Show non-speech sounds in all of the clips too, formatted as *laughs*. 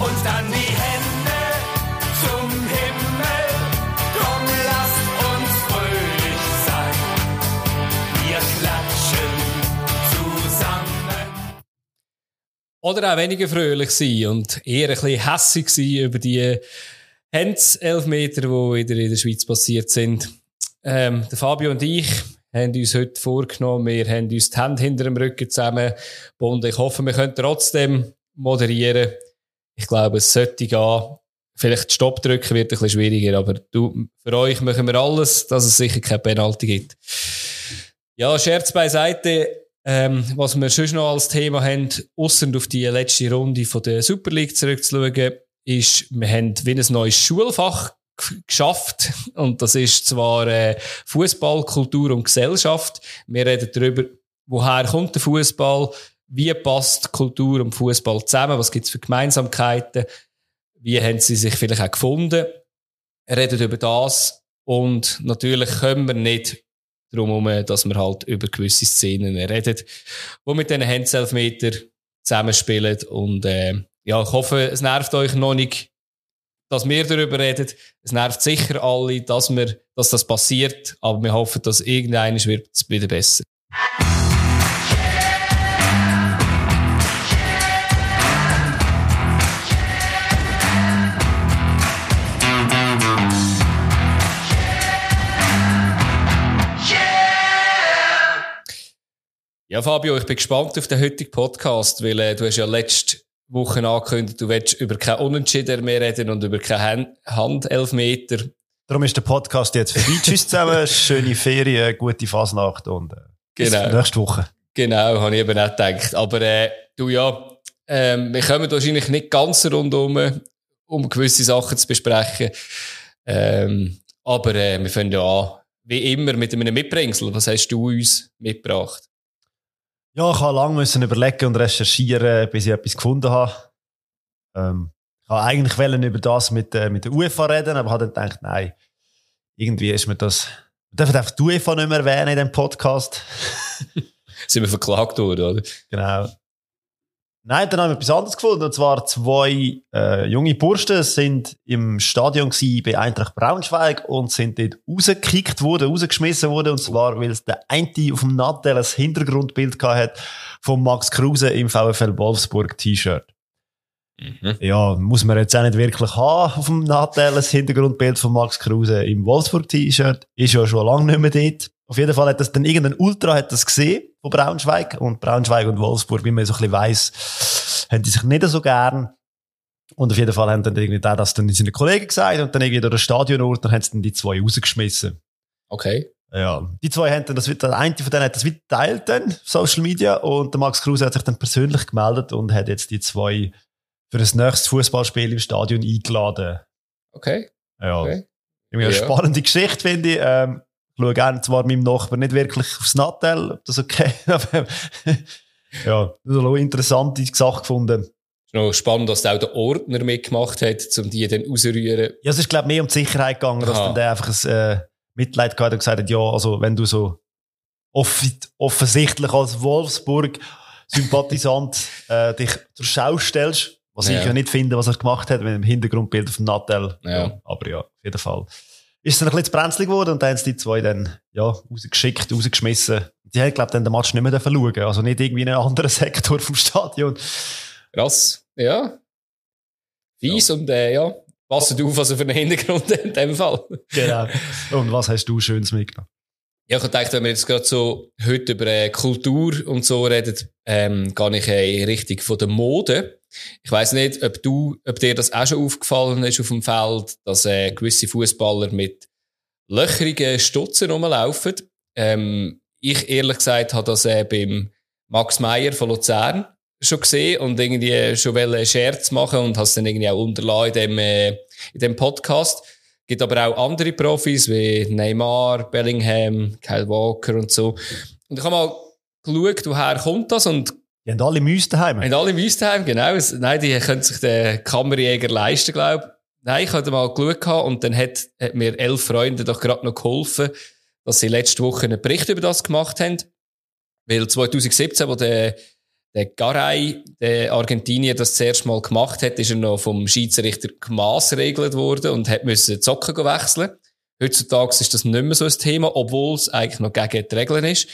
und dann die Hände zum Himmel. Komm, lasst uns fröhlich sein. Wir klatschen zusammen. Oder auch weniger fröhlich sein und eher ein bisschen hässig sein über die Hands-Elfmeter, die wieder in der Schweiz passiert sind. Ähm, der Fabio und ich haben uns heute vorgenommen, wir haben uns die Hände hinter dem Rücken zusammengebunden. Ich hoffe, wir können trotzdem moderieren. Ich glaube, es sollte gehen. Vielleicht Stopp drücken wird ein bisschen schwieriger, aber du, für euch machen wir alles, dass es sicher keine Penalty gibt. Ja, Scherz beiseite. Ähm, was wir schon noch als Thema haben, ausser auf die letzte Runde von der Super League zurückzuschauen, ist, wir haben wie ein neues Schulfach geschafft. Und das ist zwar äh, Fußball, Kultur und Gesellschaft. Wir reden darüber, woher kommt der Fußball, wie passt Kultur und Fußball zusammen, was gibt es für Gemeinsamkeiten, wie haben sie sich vielleicht auch gefunden. Wir reden über das und natürlich können wir nicht darum herum, dass wir halt über gewisse Szenen reden, die mit diesen Handelfmeter zusammenspielen und äh, ja, ich hoffe, es nervt euch noch nicht, dass wir darüber reden. Es nervt sicher alle, dass, wir, dass das passiert, aber wir hoffen, dass irgendeines wird wieder besser. Ja, Fabio, ich bin gespannt auf den heutigen Podcast, weil äh, du hast ja letzte Woche angekündigt, du willst über kein Unentschieden mehr reden und über keine Handelfmeter. Darum ist der Podcast jetzt vorbei. *laughs* Tschüss zusammen, schöne Ferien, gute Fasnacht und äh, Genau. bis nächste Woche. Genau, habe ich eben auch gedacht. Aber äh, du ja, ähm, wir kommen wahrscheinlich nicht ganz rundum, um gewisse Sachen zu besprechen. Ähm, aber äh, wir fangen ja an, wie immer, mit einem Mitbringsel. Was hast du uns mitgebracht? Ja, ich habe lange müssen überlegen und recherchieren, bis ich etwas gefunden habe. Ähm, ich wollte eigentlich wollen über das mit, äh, mit der UEFA reden, aber habe dann gedacht, nein, irgendwie ist mir das. Wir dürfen einfach die UEFA nicht mehr erwähnen in diesem Podcast. *laughs* Sind wir verklagt worden, oder? Genau. Nein, dann haben wir etwas anderes gefunden. Und zwar zwei äh, junge Burschen sind im Stadion bei Eintracht Braunschweig und sind dort rausgekickt worden, rausgeschmissen worden. Und zwar, weil es der eine auf dem Nattel ein Hintergrundbild hat von Max Kruse im VfL Wolfsburg T-Shirt. Mhm. Ja, muss man jetzt auch nicht wirklich haben auf dem Nattel ein Hintergrundbild von Max Kruse im Wolfsburg T-Shirt. Ist ja schon lange nicht mehr dort. Auf jeden Fall hat das dann irgendein Ultra hat das gesehen von Braunschweig und Braunschweig und Wolfsburg, wie man so ein bisschen weiss, haben die sich nicht so gern. Und auf jeden Fall haben dann irgendwie da das dann seine Kollegen gesagt und dann irgendwie durch den Stadionort, dann haben sie dann die zwei rausgeschmissen. Okay. Ja. Die zwei haben dann das, der eine von denen hat das wieder geteilt dann, Social Media, und der Max Kruse hat sich dann persönlich gemeldet und hat jetzt die zwei für das nächste Fußballspiel im Stadion eingeladen. Okay. Ja. Okay. Irgendwie eine Ja. spannende Geschichte, finde ich. Ähm, ich schaue gerne zwar meinem Nachbarn nicht wirklich aufs Nattel, ob das okay *laughs* aber ja, das ist eine interessante Sache gefunden. Ist noch spannend, dass auch der Ordner mitgemacht hat, um die dann rauszurühren. Ja, es ist, glaube ich, mehr um die Sicherheit gegangen, dass Aha. dann der einfach ein äh, Mitleid gehabt hat und gesagt hat, ja, also wenn du so off offensichtlich als Wolfsburg-Sympathisant *laughs* äh, dich zur Schau stellst, was Ja. ich ja nicht finde, was er gemacht hat mit dem Hintergrundbild auf dem Nattel. Ja. aber ja, auf jeden Fall. Ist es dann ein bisschen zu brenzlig geworden und dann haben sie die zwei dann, ja, rausgeschickt, rausgeschmissen. Die haben, glaube ich, dann den Match nicht mehr schauen. Also nicht irgendwie in einen anderen *laughs* Sektor vom Stadion. Krass. Ja. Fies und äh, ja, passt auf, was er für einen Hintergrund in dem Fall. Genau. Und was hast du Schönes mitgenommen? Ja, ich dachte, wenn wir jetzt gerade so heute über äh, Kultur und so reden, ähm, gehe ich äh, in Richtung von der Mode. Ich weiß nicht, ob du, ob dir das auch schon aufgefallen ist auf dem Feld, dass äh, gewisse Fußballer mit löcherigen Stutzen rumlaufen. Ähm, ich ehrlich gesagt habe das äh, beim Max Meyer von Luzern schon gesehen und irgendwie schon einen Scherz machen und es dann irgendwie auch unterlassen in dem, äh, in dem Podcast. Gibt aber auch andere Profis wie Neymar, Bellingham, Kyle Walker und so. Und ich habe mal geschaut, woher kommt das und Die haben alle Müsse daheim. haben alle Wüstenheim, genau. Nein, die können sich den Kammerjäger leisten, glaube ich. Nein, ich hatte mal geschaut und dann hat, hat mir elf Freunde doch gerade noch geholfen, dass sie letzte Woche einen Bericht über das gemacht haben. Weil 2017, wo der der Garay, der Argentinier, das zuerst mal gemacht hat, ist er noch vom Schiedsrichter gemaßregelt worden und hat müssen Zocken wechseln. Heutzutage ist das nicht mehr so ein Thema, obwohl es eigentlich noch gegen die Regeln ist.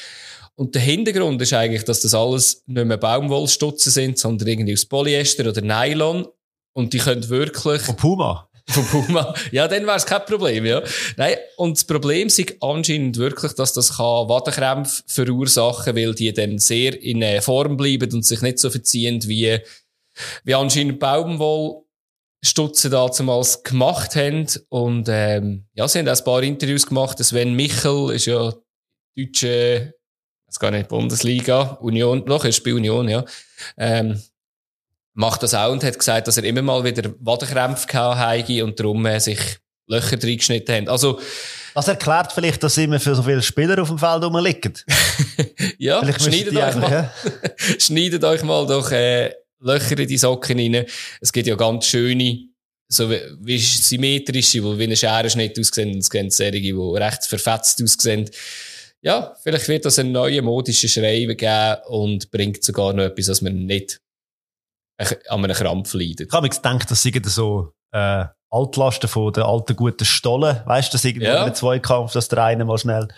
Und der Hintergrund ist eigentlich, dass das alles nicht mehr Baumwollstutzen sind, sondern irgendwie aus Polyester oder Nylon. Und die können wirklich... Von Puma. Von Puma. Ja, dann wäre es kein Problem, ja. Nein, und das Problem ist anscheinend wirklich, dass das kann Wadenkrämpfe verursachen, weil die dann sehr in äh, Form bleiben und sich nicht so verziehen, wie, wie anscheinend Baumwollstutzen damals gemacht haben. Und, ähm, ja, sie haben auch ein paar Interviews gemacht. Sven Michel ist ja deutsche, jetzt gar nicht Bundesliga, Union, doch, er spielt Union, ja. Ähm, macht das auch und hat gesagt, dass er immer mal wieder Wadenkrämpfe gehabt habe und darum sich Löcher reingeschnitten haben. Also, Das erklärt vielleicht, dass immer für so viele Spieler auf dem Feld rumliegen. *laughs* ja, Vielleicht schneidet euch, mal, *laughs* schneidet euch mal doch äh, Löcher in die Socken rein. Es gibt ja ganz schöne, so wie, wie symmetrische, die wie eine Scherenschnitt aussehen und es gibt solche, die recht verfetzt aussehen. Ja, vielleicht wird das einen neuen modischen Schrei geben und bringt sogar noch etwas, dass man nicht an einem Krampf leidet. Ich habe mir gedacht, das sind so äh, Altlasten von den alten guten Stollen. Weißt du, dass irgendwo Ja. in einem Zweikampf, dass der eine mal schnell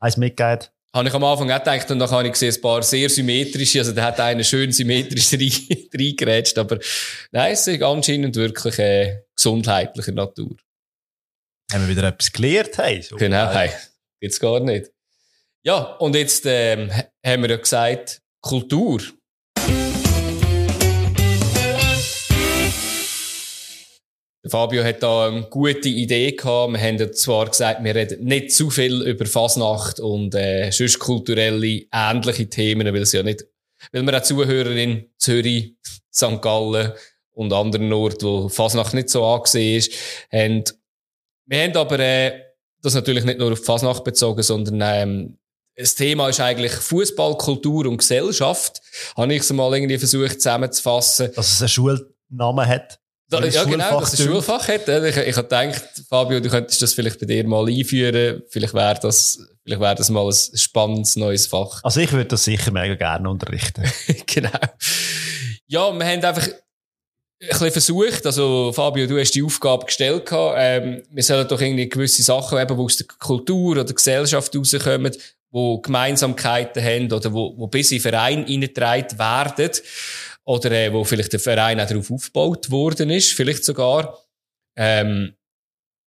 eins mitgeht. Habe ich am Anfang auch gedacht, und dann habe ich gesehen, ein paar sehr symmetrische, also der hat einen schön symmetrisch *laughs* rein- reingerätscht, aber nein, es ist anscheinend wirklich äh, gesundheitlicher Natur. Haben wir wieder etwas gelernt? Hey, so. Genau, hey, gibt's gar nicht. Ja, und jetzt ähm, haben wir ja gesagt, Kultur. Fabio hat da eine gute Idee gehabt. Wir haben zwar gesagt, wir reden nicht zu viel über Fasnacht und äh, sonst kulturelle ähnliche Themen, weil es ja nicht, weil wir auch Zuhörer in Zürich, St. Gallen und anderen Orten, wo Fasnacht nicht so angesehen ist, haben. Wir haben aber äh, das natürlich nicht nur auf Fasnacht bezogen, sondern ähm, das Thema ist eigentlich Fußball, Kultur und Gesellschaft. Habe ich es mal irgendwie versucht zusammenzufassen. Dass es einen Schulnamen hat. Da, ja, genau, Schulfach dass es tönt. ein Schulfach hat. ja. Ich, ich habe gedacht, Fabio, du könntest das vielleicht bei dir mal einführen. Vielleicht wäre das, vielleicht wäre das mal ein spannendes neues Fach. Also ich würde das sicher mega gerne unterrichten. *laughs* genau. Ja, wir haben einfach ein bisschen versucht, also Fabio, du hast die Aufgabe gestellt gehabt, ähm, wir sollen doch irgendwie gewisse Sachen eben, die aus der Kultur oder der Gesellschaft rauskommen, wo Gemeinsamkeiten haben oder wo, wo bis in den Verein reingetragen werden oder äh, wo vielleicht der Verein auch darauf aufgebaut worden ist, vielleicht sogar. Ähm,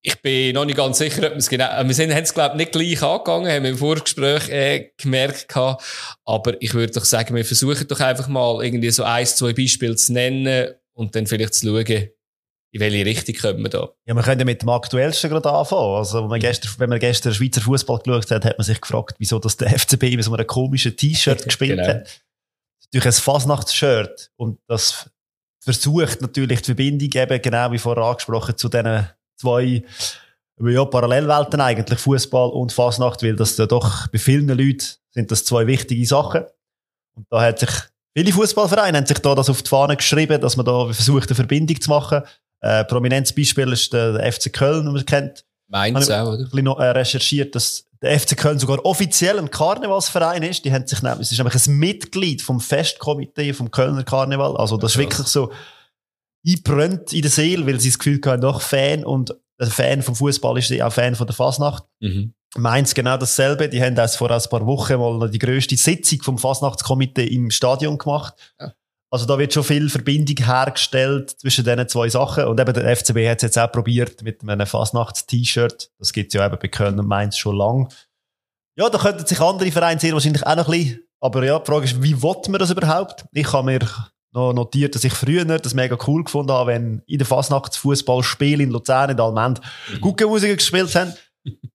ich bin noch nicht ganz sicher, ob wir es genau, wir sind, haben es glaube ich nicht gleich angegangen, haben wir im Vorgespräch äh, gemerkt gehabt. Aber ich würde doch sagen, wir versuchen doch einfach mal irgendwie so ein, zwei Beispiele zu nennen und dann vielleicht zu schauen, in welche Richtung kommen wir da. Ja, wir können ja mit dem aktuellsten gerade anfangen. Also, wenn man gestern, wenn man gestern Schweizer Fußball geschaut hat, hat man sich gefragt, wieso das der FCB mit so einem komischen T-Shirt *laughs* gespielt Genau. hat. Durch ein Fasnachtsshirt. Und das versucht natürlich die Verbindung eben, genau wie vorher angesprochen, zu diesen zwei ja, Parallelwelten eigentlich, Fußball und Fasnacht, weil das ja doch bei vielen Leuten sind das zwei wichtige Sachen. Und da hat sich viele Fußballvereine haben sich da das auf die Fahne geschrieben, dass man da versucht, eine Verbindung zu machen. Äh, prominentes Beispiel ist der, FC Köln, den man kennt. Habe auch, oder? bisschen noch, äh, recherchiert, dass der FC Köln sogar offiziell ein Karnevalsverein ist. Die haben sich nämlich, es ist nämlich ein Mitglied vom Festkomitee vom Kölner Karneval. Also das ist Krass. wirklich so einbrennt in der Seele, weil sie das Gefühl haben, doch Fan und ein Fan vom Fußball ist auch Fan von der Fasnacht. Mhm. Mainz genau dasselbe. Die haben erst vor ein paar Wochen mal die grösste Sitzung vom Fasnachtskomitee im Stadion gemacht. Ja. Also da wird schon viel Verbindung hergestellt zwischen diesen zwei Sachen. Und eben der FCB hat es jetzt auch probiert mit einem Fasnachts-T-Shirt. Das gibt es ja eben bei Köln und Mainz schon lang. Ja, da könnten sich andere Vereine sehr wahrscheinlich auch noch ein bisschen. Aber ja, die Frage ist, wie will man das überhaupt? Ich habe mir noch notiert, dass ich früher das mega cool gefunden habe, wenn in der Fasnachtsfußballspiel in Luzern, in Almend, gute Musik gespielt haben.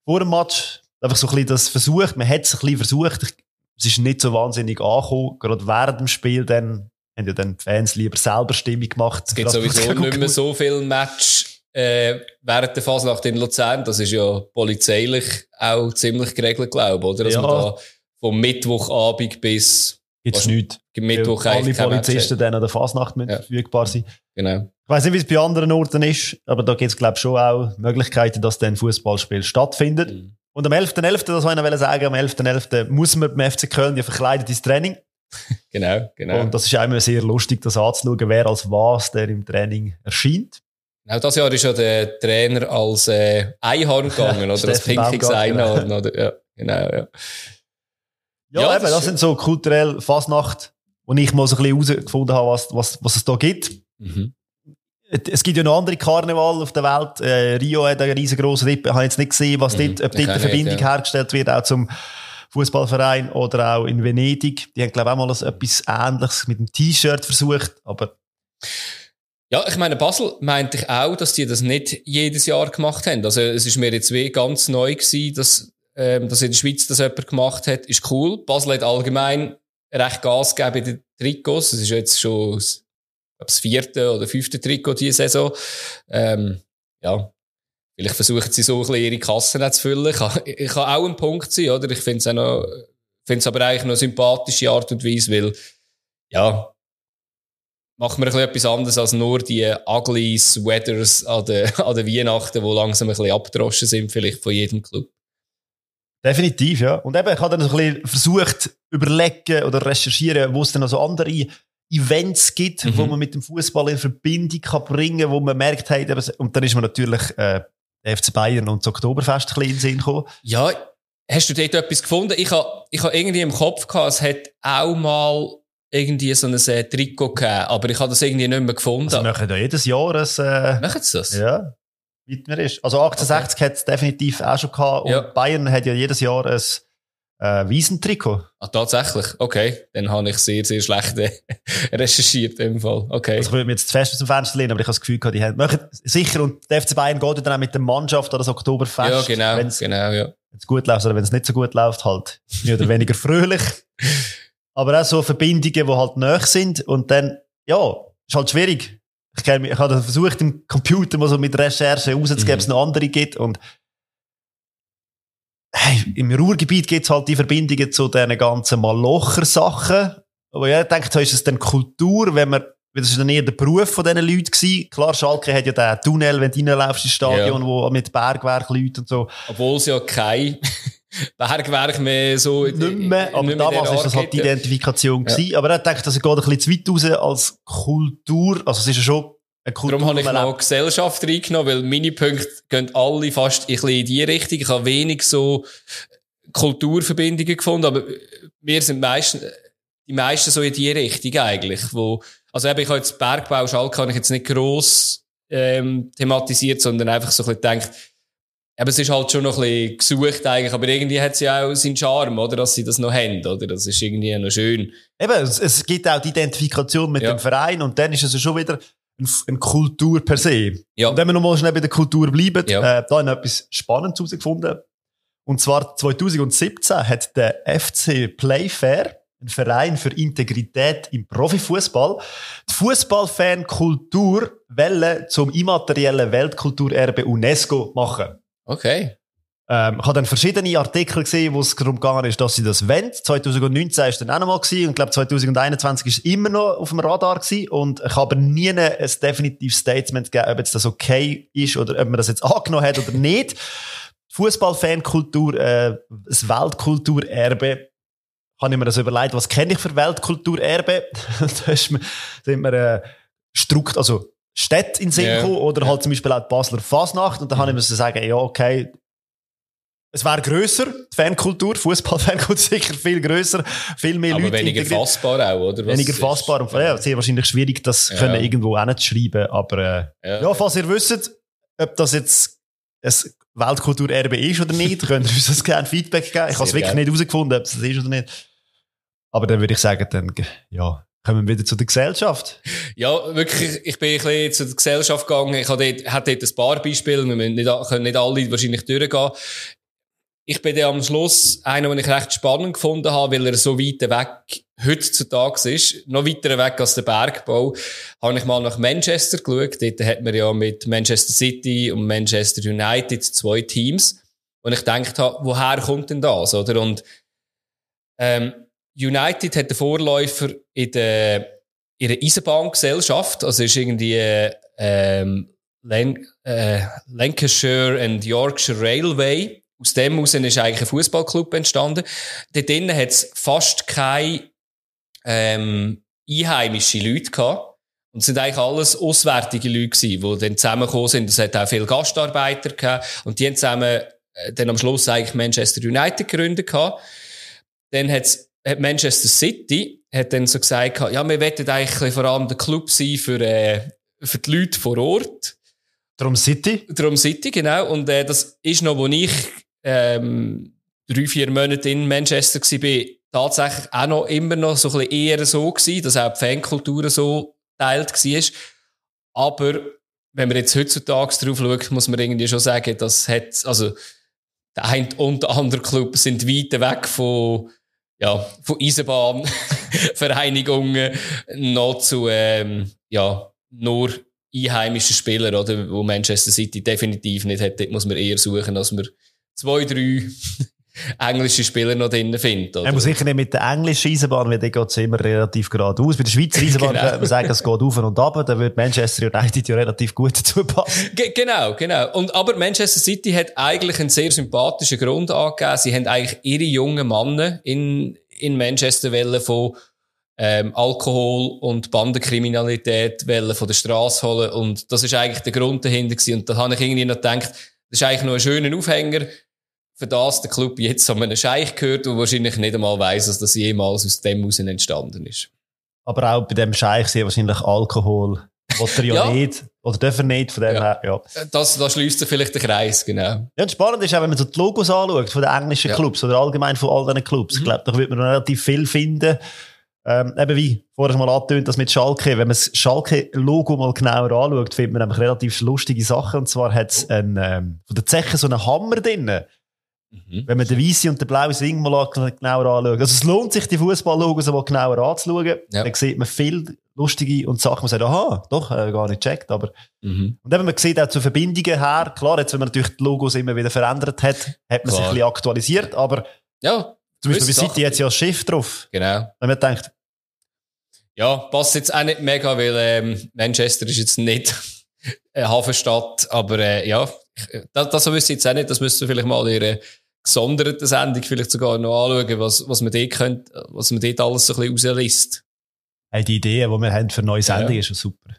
Vor dem Match einfach so ein bisschen das versucht. Man hat es ein bisschen versucht. Es ist nicht so wahnsinnig angekommen. Gerade während dem Spiel dann haben ja dann die Fans lieber selber Stimmung gemacht. Es gibt sowieso nicht mehr so viel Match äh, während der Fasnacht in Luzern. Das ist ja polizeilich auch ziemlich geregelt, glaube ich, oder? Dass Ja. man da vom Mittwochabend bis Gibt's nichts. Mittwoch alle Polizisten dann an der Fasnacht Ja. verfügbar sein. Genau. Ich weiß nicht, wie es bei anderen Orten ist, aber da gibt es, glaube ich, schon auch Möglichkeiten, dass dann Fußballspiel stattfindet. Mhm. Und am 11.11., das wollte ich noch sagen, am 11.11. muss man beim FC Köln ja verkleidet ins Training. *laughs* Genau, genau. Und das ist immer sehr lustig, das anzuschauen, wer als was der im Training erscheint. Genau, das Jahr ist ja der Trainer als äh, Einhorn gegangen, *laughs* oder als pinkiges Baumgartner. Einhorn, oder? Ja, genau, ja. Ja, Ja, eben, das sind so kulturell Fasnacht, wo ich mal so ein bisschen herausgefunden habe, was, was, was es da gibt. Mhm. Es gibt ja noch andere Karneval auf der Welt. Äh, Rio hat einen riesengroßen Rippe. Ich habe jetzt nicht gesehen, was Mhm, dort, ob dort eine Verbindung ja. hergestellt wird, auch zum Fußballverein oder auch in Venedig. Die haben, glaube ich, auch mal etwas Ähnliches mit dem T-Shirt versucht. Aber Ja, ich meine, Basel meinte ich auch, dass die das nicht jedes Jahr gemacht haben. Also es ist mir jetzt wie ganz neu gewesen, dass, ähm, dass in der Schweiz das jemand gemacht hat. Ist cool. Basel hat allgemein recht Gas gegeben in den Trikots. Es ist jetzt schon das vierte oder fünfte Trikot diese Saison. Ähm, ja, vielleicht versuchen sie so ein bisschen ihre Kassen zu füllen. Ich kann, ich kann auch ein Punkt sein, oder? Ich finde es auch noch, finde es aber eigentlich noch eine sympathische Art und Weise, weil, ja, machen wir ein bisschen etwas anderes als nur die ugly Sweaters an der, *laughs* an der Weihnachten, die langsam ein bisschen abgedroschen sind, vielleicht von jedem Club. definitiv, ja. Und eben, ich habe dann so ein bisschen versucht, überlegen oder recherchieren, wo es denn noch so andere Events gibt, Mhm. wo man mit dem Fußball in Verbindung kann bringen, wo man merkt, hey, und dann ist man natürlich äh, der FC Bayern und das Oktoberfest ein bisschen in den Sinn gekommen. Ja, hast du dort etwas gefunden? Ich habe ich ha irgendwie im Kopf gehabt, es hat auch mal irgendwie so ein äh, Trikot gegeben, aber ich habe das irgendwie nicht mehr gefunden. Also, wir machen ja jedes Jahr ein, äh, Machen sie das? ja, weit mir ist. Also 1860 hat es definitiv auch schon gehabt und Ja. Bayern hat ja jedes Jahr ein äh, Wiesentrikot. Ah, tatsächlich? Okay. Dann habe ich sehr, sehr schlecht äh, *laughs* recherchiert im Fall. Okay. Also ich würde mir jetzt fest aus dem Fenster lehnen, aber ich habe das Gefühl gehabt, die haben, machen sicher und der FC Bayern geht dann auch mit der Mannschaft an das Oktoberfest. ja, genau, Wenn's genau, ja. wenn es gut läuft oder wenn es nicht so gut läuft, halt mehr oder weniger fröhlich. *laughs* Aber auch so Verbindungen, die halt nahe sind und dann, ja, ist halt schwierig. Ich, kenn ich habe versucht, im Computer mal so mit Recherche herauszugeben, Mhm. ob es noch andere gibt und hey, im Ruhrgebiet gibt es halt die Verbindungen zu diesen ganzen Malocher-Sachen. Aber ja, ich denke, da ist es dann Kultur, wenn man, weil das ist dann eher der Beruf von diesen Leuten gewesen. Klar, Schalke hat ja den Tunnel, wenn du reinläufst ins Stadion, Ja. wo mit Bergwerkleuten und so. Obwohl es ja kein *laughs* Bergwerk mehr so nicht mehr, aber nicht mehr damals der das halt die gibt, ja. Identifikation gewesen. Aber ich denke, das geht ein bisschen zu weit raus als Kultur. Also es ist ja schon. Darum habe ich noch. Gesellschaft reingenommen, weil meine Punkte gehen alle fast ein bisschen in die Richtung. Ich habe wenig so Kulturverbindungen gefunden, aber wir sind meistens, die meisten so in die Richtung eigentlich, wo, also eben, ich habe jetzt Bergbau, Schalke habe ich jetzt nicht gross, ähm, thematisiert, sondern einfach so ein bisschen gedacht, aber es ist halt schon noch ein bisschen gesucht eigentlich, aber irgendwie hat sie auch seinen Charme, oder, dass sie das noch haben, oder? Das ist irgendwie noch schön. Eben, es, es gibt auch die Identifikation mit Ja. dem Verein und dann ist es ja schon wieder eine, Kultur per se. Ja. Und wenn wir nochmal schnell bei der Kultur bleiben, Ja. äh, da habe ich etwas Spannendes herausgefunden. Und zwar 2017 hat der FC Playfair, ein Verein für Integrität im Profifußball, die Fußballfan-Kultur Welle zum immateriellen Weltkulturerbe UNESCO machen. Okay. Ähm, ich habe dann verschiedene Artikel gesehen, wo es darum gegangen ist, dass sie das wollen. 2019 ist dann auch nochmal gewesen und ich glaube 2021 ist immer noch auf dem Radar gewesen und ich habe nie ein definitives Statement gegeben, ob jetzt das okay ist oder ob man das jetzt angenommen hat oder nicht. Fußballfankultur, äh, das Weltkulturerbe, habe ich mir das überlegt, was kenne ich für Weltkulturerbe? *laughs* da ist mir, sind mir äh, Strukt, also Städte in Sinn Ja. gekommen oder halt zum Beispiel auch die Basler Fasnacht und da habe ich mir so sagen, ja okay, es wäre grösser, die Fankultur, Fußballfankultur *laughs* sicher viel grösser, viel mehr Aber Leute. weniger integriert. fassbar auch, oder? Was Weniger fassbar und ja, sehr wahrscheinlich schwierig, das Ja. können irgendwo hinzuschreiben, aber äh, Ja. ja, falls ihr wisst, ob das jetzt ein Weltkulturerbe ist oder nicht, *laughs* könnt ihr uns das gerne Feedback geben. Ich habe es wirklich gerne. nicht herausgefunden, ob es das ist oder nicht. Aber dann würde ich sagen, dann, ja, kommen wir wieder zu der Gesellschaft. Ja, wirklich, ich bin ein bisschen zu der Gesellschaft gegangen. Ich hatte dort, hatte dort ein paar Beispiele. Wir müssen nicht, können nicht alle wahrscheinlich durchgehen. Ich bin dann am Schluss einer, den ich recht spannend gefunden habe, weil er so weit weg heutzutage ist. Noch weiter weg als der Bergbau. Habe ich mal nach Manchester geschaut. Dort hat man ja mit Manchester City und Manchester United zwei Teams. Und ich gedacht habe, woher kommt denn das, oder? Und, ähm, United hat den Vorläufer in der, in der Eisenbahngesellschaft, also ist irgendwie, ähm, Lan äh, Lancashire and Yorkshire Railway. Aus dem heraus ist eigentlich ein Fußballclub entstanden. Dort drinnen hat es fast keine ähm, einheimische Leute gehabt. Und es sind eigentlich alles auswärtige Leute gewesen, die dann zusammengekommen sind. Es hat auch viele Gastarbeiter gehabt. Und die haben zusammen äh, dann am Schluss eigentlich Manchester United gegründet gehabt. Dann hat's, hat Manchester City hat dann so gesagt, gehabt, ja, wir wollen eigentlich vor allem der Club sein für, äh, für die Leute vor Ort. Drum City. Drum City, genau. Und äh, das ist noch, wo ich ähm, drei, vier Monate in Manchester war, tatsächlich auch noch immer noch so ein eher so gewesen, dass auch die Fankultur so teilt war. Aber wenn man jetzt heutzutage drauf schaut, muss man irgendwie schon sagen, das hat, also der eine und der andere Club sind weit weg von, ja, von Eisenbahnvereinigungen *laughs* noch zu, ähm, ja, nur einheimischen Spielern, oder, wo Manchester City definitiv nicht hat. Dort muss man eher suchen, als man zwei, drei *laughs* englische Spieler noch drinnen findet. Oder? Er muss sicher nicht mit der englischen Eisenbahn, weil die geht immer relativ geradeaus. Bei der Schweizer *laughs* Eisenbahn Genau. könnte man sagen, es geht auf und ab, da wird Manchester United ja relativ gut dazu passen. Ge genau, genau. Und, aber Manchester City hat eigentlich einen sehr sympathischen Grund angegeben. Sie haben eigentlich ihre jungen Männer in, in Manchester wollen von ähm, Alkohol und Bandenkriminalität wollen von der Straße holen. Und das ist eigentlich der Grund dahinter gewesen. Und da habe ich irgendwie noch gedacht, das ist eigentlich noch ein schöner Aufhänger, für das der Club jetzt an einen Scheich gehört und wahrscheinlich nicht einmal weiss, dass das jemals aus dem heraus entstanden ist. Aber auch bei dem Scheich sehr wahrscheinlich Alkohol. Will *laughs* er ja, Ja. nicht. Oder darf er nicht, von dem Ja. her, ja. Das, da schließt sich vielleicht der Kreis, genau. Ja, und spannend ist auch, wenn man so die Logos anschaut von den englischen Ja. Clubs oder allgemein von all diesen Clubs. Ich Mhm. glaube, da wird man relativ viel finden. Ähm, eben wie vorher mal angetönt, das mit Schalke. Wenn man das Schalke-Logo mal genauer anschaut, findet man nämlich relativ lustige Sachen. Und zwar hat es ein, ähm, von der Zeche so einen Hammer drinnen. Mhm. Wenn man den weißen und den blauen Ring mal genauer anschaut. Also es lohnt sich, die Fußball-Logos mal genauer anzuschauen. Ja. Dann sieht man viel lustige und Sachen, man sagt, aha, doch, äh, gar nicht checkt, aber Mhm. und eben, man sieht auch zu Verbindungen her, klar, jetzt, wenn man natürlich die Logos immer wieder verändert hat, hat man sich Klar. ein bisschen aktualisiert, aber Ja, zum Beispiel bei Gewisse City jetzt ja das Schiff drauf. genau. Wenn man denkt, Ja, passt jetzt auch nicht mega, weil ähm, Manchester ist jetzt nicht *laughs* eine Hafenstadt, aber äh, ja, ich- das, das wüsste ich jetzt auch nicht, das müsst ihr vielleicht mal in ihre gesonderte Sendung vielleicht sogar noch anschauen, was, was man dort könnt, was man dort alles so ein bisschen rausliest. hey, die Ideen, die wir haben für neue Sendungen, Ja. ist schon super.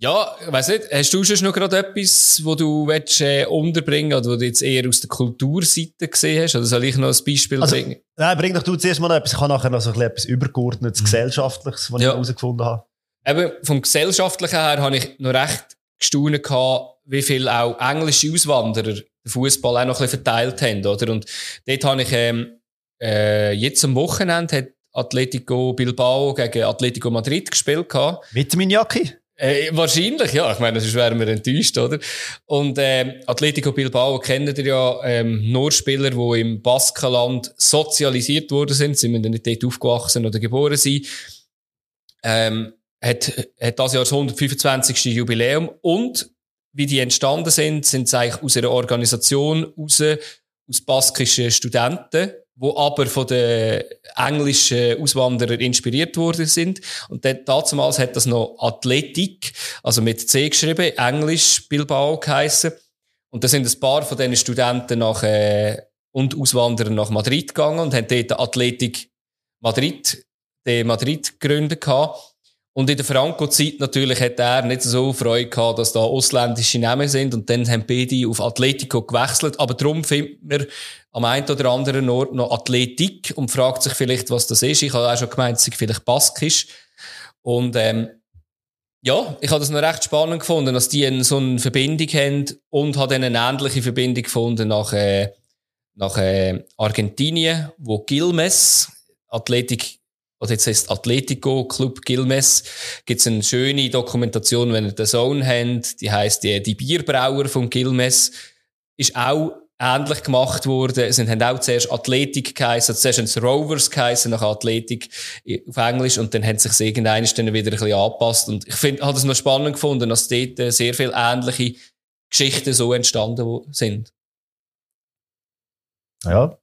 Ja, ich weiss nicht, hast du schon noch gerade etwas, wo du willst, äh, unterbringen oder wo du jetzt eher aus der Kulturseite gesehen hast? Oder soll ich noch ein Beispiel Also, bringen? Nein, bring doch du zuerst mal noch etwas. Ich habe nachher noch so ein bisschen etwas übergeordnetes, gesellschaftliches, was Mhm. Ja. ich herausgefunden habe. Eben, vom Gesellschaftlichen her habe ich noch recht gestaunt gehabt, wie viel auch englische Auswanderer Fußball auch noch ein bisschen verteilt haben, oder? Und dort habe ich, ähm, äh, jetzt am Wochenende hat Atletico Bilbao gegen Atletico Madrid gespielt gehabt. Mit Iñaki? Äh, wahrscheinlich, ja. Ich meine, sonst wären wir enttäuscht, oder? Und ähm, Atletico Bilbao kennt ihr ja ähm, nur Spieler, die im Baskenland sozialisiert worden sind. Sie müssen nicht dort aufgewachsen oder geboren sein. Ähm, hat, hat das Jahr das 125. Jubiläum. Und wie die entstanden sind, sind sie eigentlich aus einer Organisation raus, aus baskischen Studenten, wo aber von den englischen Auswanderern inspiriert worden sind. Und damals hat das noch Athletik, also mit C geschrieben, Englisch Bilbao geheissen. Und da sind ein paar von diesen Studenten nach, äh, und Auswanderer nach Madrid gegangen und haben dort Athletik Madrid, den Madrid gegründet gehabt. Und in der Franco-Zeit natürlich hat er nicht so Freude gehabt, dass da ausländische Namen sind. Und dann haben beide auf Atletico gewechselt. Aber darum findet man am einen oder anderen Ort noch Athletik und fragt sich vielleicht, was das ist. Ich habe auch schon gemeint, es sei vielleicht baskisch. Und, ähm, ja, ich habe das noch recht spannend gefunden, dass die so eine Verbindung haben und habe dann eine ähnliche Verbindung gefunden nach, äh, nach äh, Argentinien, wo Gilmes, Athletik, oder jetzt heißt Atletico Club Gilmes, gibt's eine schöne Dokumentation, wenn ihr den Sohn habt, die heißt die, die Bierbrauer von Gilmes, ist auch ähnlich gemacht worden. Es haben auch zuerst Athletik geheißen, zuerst haben es Rovers geheißen, nach Athletik auf Englisch und dann haben sich irgendwann dann wieder ein bisschen angepasst. Und ich finde, habe es noch spannend gefunden, dass dort äh, sehr viele ähnliche Geschichten so entstanden sind. Ja.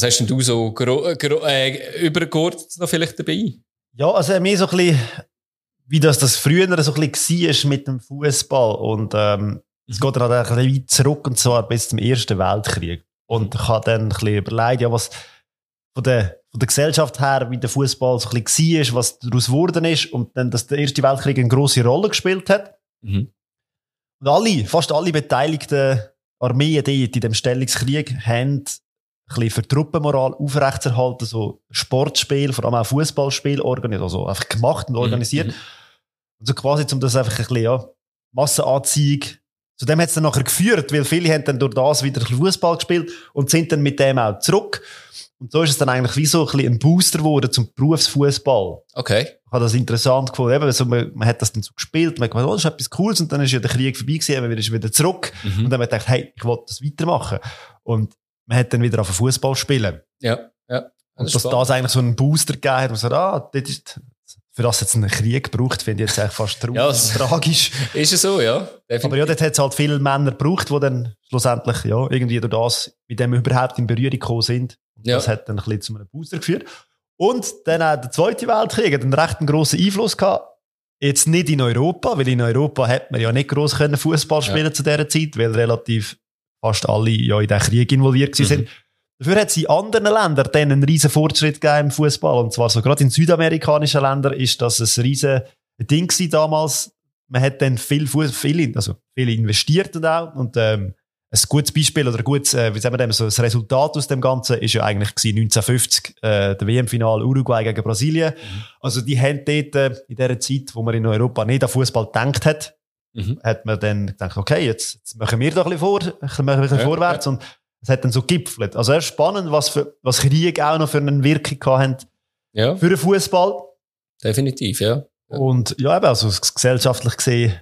Was hast denn du so äh, übergeordnet noch vielleicht dabei? Ja, also mir so ein bisschen, wie das, das früher so ein bisschen war mit dem Fußball und ähm, es geht dann halt ein bisschen weit zurück und zwar bis zum Ersten Weltkrieg. Und ich habe dann ein bisschen überlegt, ja, was von den, von der Gesellschaft her, wie der Fußball so ein bisschen war, was daraus geworden ist und dann, dass der Erste Weltkrieg eine grosse Rolle gespielt hat. Mhm. Und alle, fast alle beteiligten Armeen dort in dem Stellungskrieg haben bisschen für Truppenmoral aufrechtzuerhalten, so Sportspiel, vor allem auch Fußballspiel organisiert, also einfach gemacht und organisiert. Mhm. Und so quasi, um das einfach ein bisschen, ja, Massenanziehung. Zu dem hat es dann nachher geführt, weil viele haben dann durch das wieder Fußball gespielt und sind dann mit dem auch zurück. Und so ist es dann eigentlich wie so ein bisschen ein Booster geworden zum Berufsfußball. Okay. Ich habe das interessant gefunden. Eben, also man, man hat das dann so gespielt, man hat gedacht, oh, das ist etwas Cooles und dann ist ja der Krieg vorbei gewesen, man ist wieder zurück. Mhm. Und dann hat man gedacht, hey, ich will das weitermachen. Und man hat dann wieder auf Fußball spielen. Ja, ja. Und dass das eigentlich so einen Booster gegeben hat, man sagt, ah, das ist, für das jetzt einen Krieg gebraucht, finde ich jetzt eigentlich fast traurig *laughs* Ja, es- *laughs* tragisch. Ist es so, ja. Definitiv. Aber ja, dort hat es halt viele Männer gebraucht, die dann schlussendlich, ja, irgendwie durch das, mit dem überhaupt in Berührung gekommen sind. Und Ja. Das hat dann ein bisschen zu einem Booster geführt. Und dann auch der Zweite Weltkrieg hat einen recht grossen Einfluss gehabt. Jetzt nicht in Europa, weil in Europa hat man ja nicht gross Fußball spielen Ja. zu dieser Zeit, weil relativ fast alle ja in diesen Krieg involviert gewesen Mhm. sind. Dafür hat es in anderen Ländern dann einen riesen Fortschritt gegeben im Fußball. Und zwar so gerade in südamerikanischen Ländern ist das ein riesen Ding gewesen damals. Man hat dann viel, Fuß- viel, also viel investiert und auch. Und ähm, ein gutes Beispiel oder ein gutes, äh, wie sagen wir dem, so das Resultat aus dem Ganzen ist ja eigentlich gewesen 1950 äh, der WM-Final Uruguay gegen Brasilien. Also die haben dort äh, in der Zeit, wo man in Europa nicht an Fußball gedacht hat, Mhm. hat man dann gedacht, okay, jetzt, jetzt machen wir doch ein bisschen, vor, ein bisschen, ein bisschen Ja, vorwärts und es hat dann so gipfelt. Also erst spannend, was, für, was Krieg auch noch für eine Wirkung haben Ja, für den Fußball. definitiv, ja. Ja. Und ja, eben, also gesellschaftlich gesehen,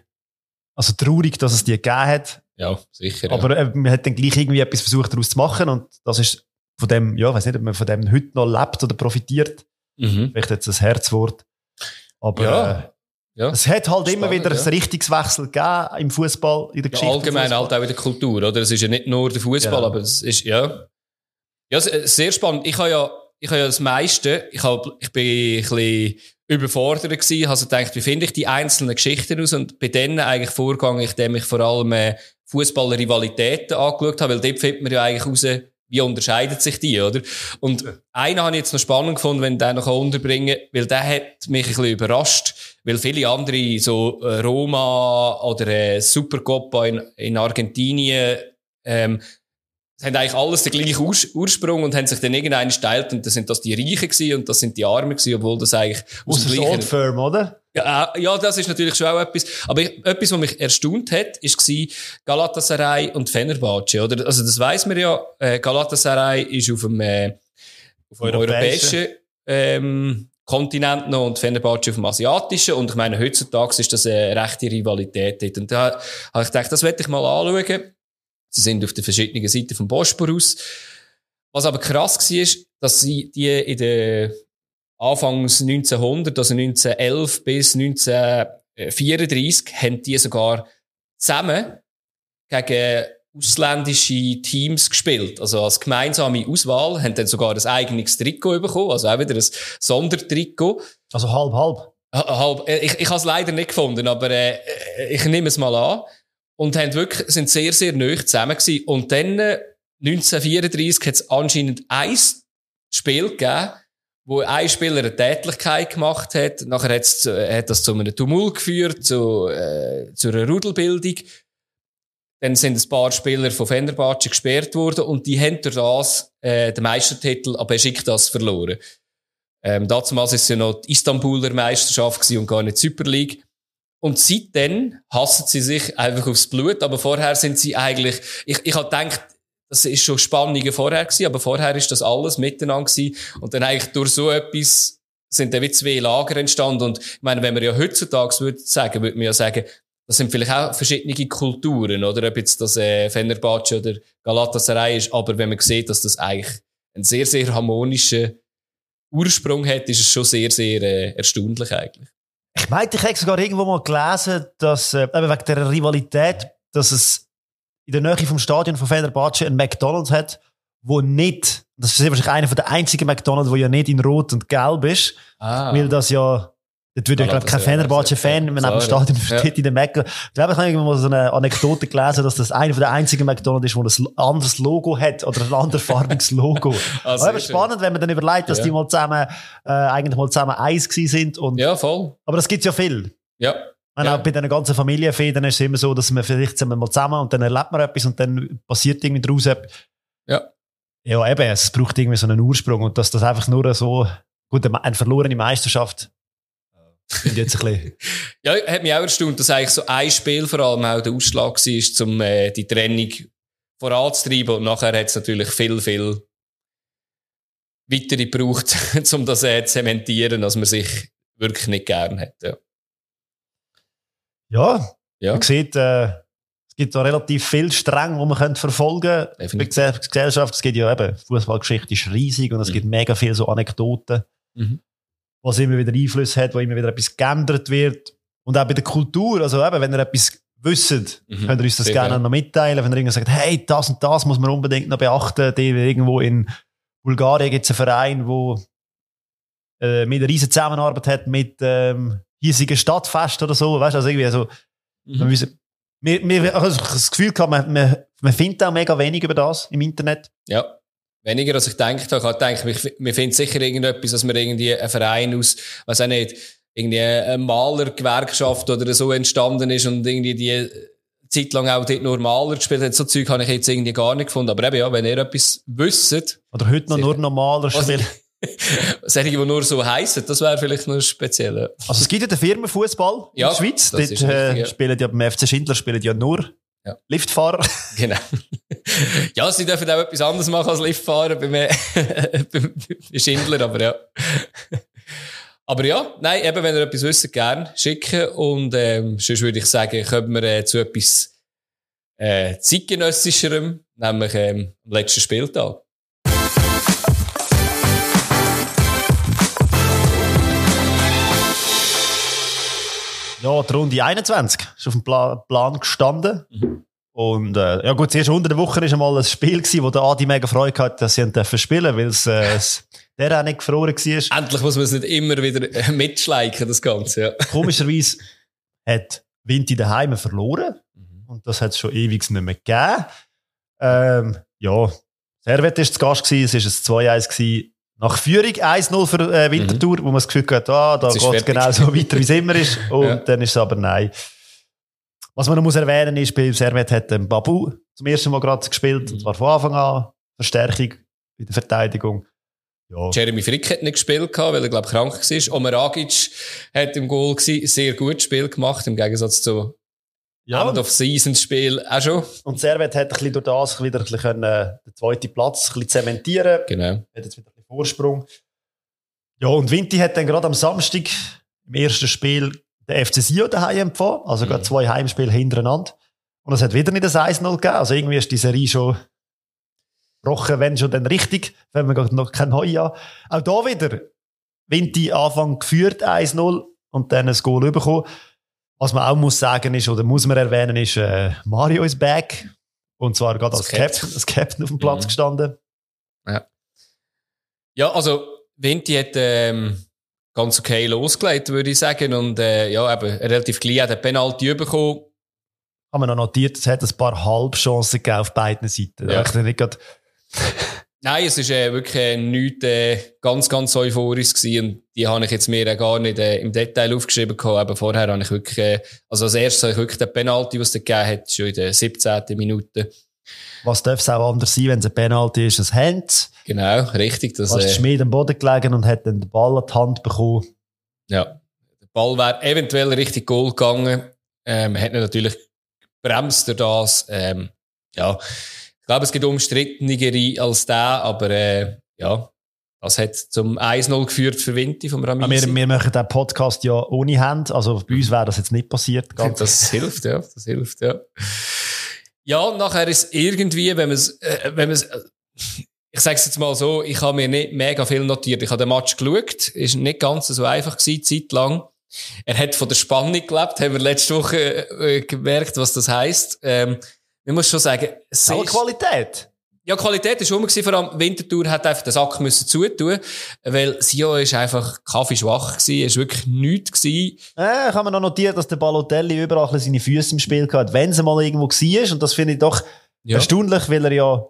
also traurig, dass es die gegeben hat. Ja, sicher. Aber äh, man hat dann gleich irgendwie etwas versucht daraus zu machen und das ist von dem, ja, ich weiß nicht, ob man von dem heute noch lebt oder profitiert. ja. Mhm. Vielleicht jetzt ein Herzwort. Aber Ja. Ja. es hat halt immer Spannend, wieder ja. einen Richtungswechsel gegeben im Fußball, in der Ja, Geschichte. allgemein vom halt auch in der Kultur, oder? Es ist ja nicht nur der Fußball, Genau. aber es ist, ja. Ja, se- sehr spannend. Ich habe ja, ich habe ja das meiste, ich habe, ich bin ein bisschen überfordert gewesen, also gedacht, wie finde ich die einzelnen Geschichten aus und bei denen eigentlich vorgegangen, indem ich vor allem äh, Fußball-Rivalitäten angeschaut habe, weil dort findet man ja eigentlich raus, wie unterscheidet sich die, oder? Und einen habe ich jetzt noch spannend gefunden, wenn ich den noch unterbringen kann, weil der hat mich ein bisschen überrascht, weil viele andere, so äh, Roma oder äh, Supercopa in, in Argentinien, ähm, es haben eigentlich alles den gleichen Urs Ursprung und haben sich dann irgendeinen geteilt und das sind das die Reichen gewesen und das sind die Armen gewesen, obwohl das eigentlich aus Aus dem gleichen... Firm, oder? Ja, äh, ja, das ist natürlich schon auch etwas. Aber ich, etwas, was mich erstaunt hat, ist gsi Galatasaray und Fenerbahce, oder? Also, das weiss man ja. Äh, Galatasaray ist auf dem, äh, auf dem Europäischen. europäischen, ähm, Kontinent noch und Fenerbahce auf dem asiatischen. Und ich meine, heutzutage ist das eine rechte Rivalität dort. Und da habe ich gedacht, das werde ich mal anschauen. Sie sind auf den verschiedenen Seiten vom Bosporus. Was aber krass war, ist, dass sie die in der Anfangs 1900, also 1911 bis 1934, haben die sogar zusammen gegen ausländische Teams gespielt. Also als gemeinsame Auswahl, haben dann sogar ein eigenes Trikot bekommen, also auch wieder ein Sondertrikot. Also halb, halb. Ha- Halb, äh, ich ich habe es leider nicht gefunden, aber äh, äh, ich nehme es mal an. Und haben wirklich, sind sehr, sehr neu zusammen gewesen. Und dann, äh, 1934, hat es anscheinend ein Spiel gegeben, wo ein Spieler eine Tätlichkeit gemacht hat. Nachher zu- äh, hat das zu einem Tumult geführt, zu, äh, zu einer Rudelbildung. Dann sind ein paar Spieler von Fenerbahce gesperrt worden und die haben durch das äh, den Meistertitel an Besiktas verloren. Ähm, damals ist es ja noch die Istanbuler Meisterschaft und gar nicht die Super League. Und seitdem hassen sie sich einfach aufs Blut, aber vorher sind sie eigentlich, ich, ich habe gedacht, das ist schon Spannungen vorher gewesen, aber vorher ist das alles miteinander gewesen. Und dann eigentlich durch so etwas sind dann wie zwei Lager entstanden. Und ich meine, wenn man ja heutzutage würde sagen, würde man ja sagen, das sind vielleicht auch verschiedene Kulturen, oder ob jetzt das äh, Fenerbahce oder Galatasaray ist, aber wenn man sieht, dass das eigentlich einen sehr, sehr harmonischen Ursprung hat, ist es schon sehr, sehr äh, erstaunlich eigentlich. Ich meinte, ich hätte sogar irgendwo mal gelesen, dass, äh, eben wegen der Rivalität, dass es in der Nähe vom Stadion von Fenerbahce ein McDonalds hat, wo nicht, das ist wahrscheinlich einer der einzigen McDonalds, wo ja nicht in Rot und Gelb ist, Ah. weil das ja Dort würde ich, glaube kein Fenerbahce-Fan, wenn man neben dem. Stadion steht in der Mecca. Ich habe ich mal so eine Anekdote gelesen, dass das einer der einzigen McDonalds ist, wo ein anderes Logo hat oder ein anderes farbiges Logo. Also, *laughs* Aber spannend, wenn man dann überlegt, dass Ja. die mal zusammen, äh, eigentlich mal zusammen eins gewesen sind. Und, Ja, voll. Aber das gibt's ja viel. Ja. Ja. Auch bei diesen ganzen Familienfäden ist es immer so, dass man vielleicht sind wir mal zusammen und dann erlebt man etwas und dann passiert irgendwie daraus etwas. Ja. Ja, eben, es braucht irgendwie so einen Ursprung und dass das einfach nur so, gut, eine verlorene Meisterschaft, finde ich jetzt ein bisschen, *laughs* Ja, hat mich auch erstaunt, dass eigentlich so ein Spiel vor allem auch der Ausschlag war, um äh, die Trennung voranzutreiben. Und nachher hat es natürlich viel, viel weitere gebraucht, *laughs* um das äh, zu zementieren, dass man sich wirklich nicht gern hat. Ja. ja, Ja. man sieht, äh, es gibt da relativ viel Stränge, die man könnte verfolgen könnte. Gesell- Gesellschaft, es gibt ja eben, Fußballgeschichte ist riesig und es Mhm. gibt mega viele so Anekdoten, Mhm. Was immer wieder Einfluss hat, wo immer wieder etwas geändert wird. Und auch bei der Kultur, also eben, wenn ihr etwas wisst, Mhm. könnt ihr uns das Sicher. gerne noch mitteilen. Wenn ihr irgendwie sagt, hey, das und das muss man unbedingt noch beachten. Die, irgendwo in Bulgarien gibt es einen Verein, wo äh, mit einer riesen Zusammenarbeit hat mit ähm, hiesigen Stadtfest oder so. Weißt du, also irgendwie so, wir Mhm. wissen, wir, wir, also das Gefühl gehabt, man, man, man findet auch mega wenig über das im Internet. Ja. Weniger als ich gedacht habe. Ich habe gedacht, wir, finden sicher irgendetwas, dass wir irgendwie einen Verein aus, weiß auch nicht, irgendwie eine Malergewerkschaft oder so entstanden ist und irgendwie die Zeit lang auch dort nur Maler gespielt hat. So Zeug habe ich jetzt irgendwie gar nicht gefunden. Aber eben, ja, wenn ihr etwas wisst, Oder heute noch Sicher. nur normaler was Spiel. *laughs* solche, die nur so heissen, das wäre vielleicht noch speziell. Also es gibt ja den Firmenfußball in Ja, der Schweiz. Dort ist richtig, äh, ja. spielen ja beim FC Schindler spielen ja nur Ja. Liftfahrer. *laughs* Genau. ja, sie dürfen auch etwas anderes machen als Liftfahren beim, äh, *laughs* beim bei Schindler, aber ja. Aber ja, nein, eben, wenn ihr etwas wisst, gern schicken. Und ähm, sonst würde ich sagen, kommen wir äh, zu etwas äh, zeitgenössischerem, nämlich ähm, am letzten Spieltag. Ja, die Runde 21 ist auf dem Pla Plan gestanden. Mhm. Und äh, ja gut, zuerst unter der Woche war einmal ein Spiel, gewesen, wo der Adi mega Freude hatte, dass sie ihn dürfen spielen weil es äh, der auch nicht gefroren war. Endlich muss man es nicht immer wieder äh, mitschleichen, das Ganze, ja. Komischerweise hat Vinti daheim verloren. Mhm. Und das hat es schon ewig nicht mehr gegeben. Ähm, ja, Servet war zu Gast, gewesen, es war ein 2-1 gewesen. Nach Führung 1-0 für äh, Winterthur, wo man das Gefühl hat, ah, da geht es genau so weiter, wie es immer ist. *laughs* Und Ja. dann ist es aber nein. Was man noch muss erwähnen ist, bei Servet hat ähm, Babu zum ersten Mal gerade gespielt, Mhm. und zwar von Anfang an. Verstärkung in der Verteidigung. Ja, Jeremy Frick hat nicht gespielt, weil er, glaube ich, krank war. Omer Agic hat im Goal gewesen, sehr gutes Spiel gemacht, im Gegensatz zu ja. End of Season Spiel auch schon. und Servet hat ein bisschen durch das wieder ein bisschen können, äh, den zweiten Platz ein bisschen zementieren Genau. hat jetzt wieder Vorsprung. Ja, und Vinti hat dann gerade am Samstag im ersten Spiel den FC Sio daheim empfangen. Also Mhm. gerade zwei Heimspiele hintereinander. Und es hat wieder nicht ein 1-0 gegeben. Also irgendwie ist die Serie schon gebrochen, wenn schon dann richtig, wenn man gerade noch kein Heu an. Auch da wieder. Vinti Anfang geführt 1-0 und dann ein Goal bekommen. Was man auch muss sagen ist, oder muss man erwähnen, ist, äh, Mario ist back. Und zwar gerade als. Captain, als Captain auf dem Platz Mhm. gestanden. Ja, also Vinti hat ähm, ganz okay losgelegt, würde ich sagen. Und äh, ja, eben relativ gleich hat er Penalty bekommen. haben wir noch notiert, es hat ein paar Halbchancen gegeben auf beiden Seiten. Ja. Ich nicht gerade, *laughs* Nein, es ist äh, wirklich äh, nichts äh, ganz, ganz euphorisch gewesen. Und die habe ich jetzt mir äh, gar nicht äh, im Detail aufgeschrieben gehabt. Aber vorher habe ich wirklich, äh, also als erstes habe ich wirklich den Penalty, was es gegeben hat, schon in der 17. Minute. Was darf es auch anders sein, wenn es ein Penalty ist, ein Hand. Genau, richtig. Das, Was ist äh, Schmied am Boden gelegen und hat dann den Ball an die Hand bekommen. Ja. Der Ball wäre eventuell richtig Goal gegangen. Ähm, hat ihn natürlich bremst er das. Ähm, ja. Ich glaube, es gibt umstrittenere als der, aber äh, ja, das hat zum 1-0 geführt für Vinti vom Ah, Ramisi. Wir, wir machen den Podcast ja ohne Hand, also bei uns wäre das jetzt nicht passiert. Ganz. Das hilft, ja. Das hilft, ja. Ja, und nachher ist irgendwie, wenn man es, äh, wenn man es, äh, ich sage es jetzt mal so, ich habe mir nicht mega viel notiert. Ich habe den Match geschaut, ist nicht ganz so einfach gewesen, zeitlang. Er hat von der Spannung gelebt, haben wir letzte Woche äh, gemerkt, was das heisst. Ähm, ich muss schon sagen, es Aber ist, Qualität. Ja, Qualität ist rum gewesen, vor allem Winterthur hat einfach den Sack müssen zutun, weil Sio ist einfach kaffeeschwach gewesen, ist wirklich nichts gewesen. Äh, ich habe mir noch notiert, dass der Balotelli überall seine Füße im Spiel hatte, wenn es mal irgendwo war. Und das finde ich doch Ja. erstaunlich, weil er ja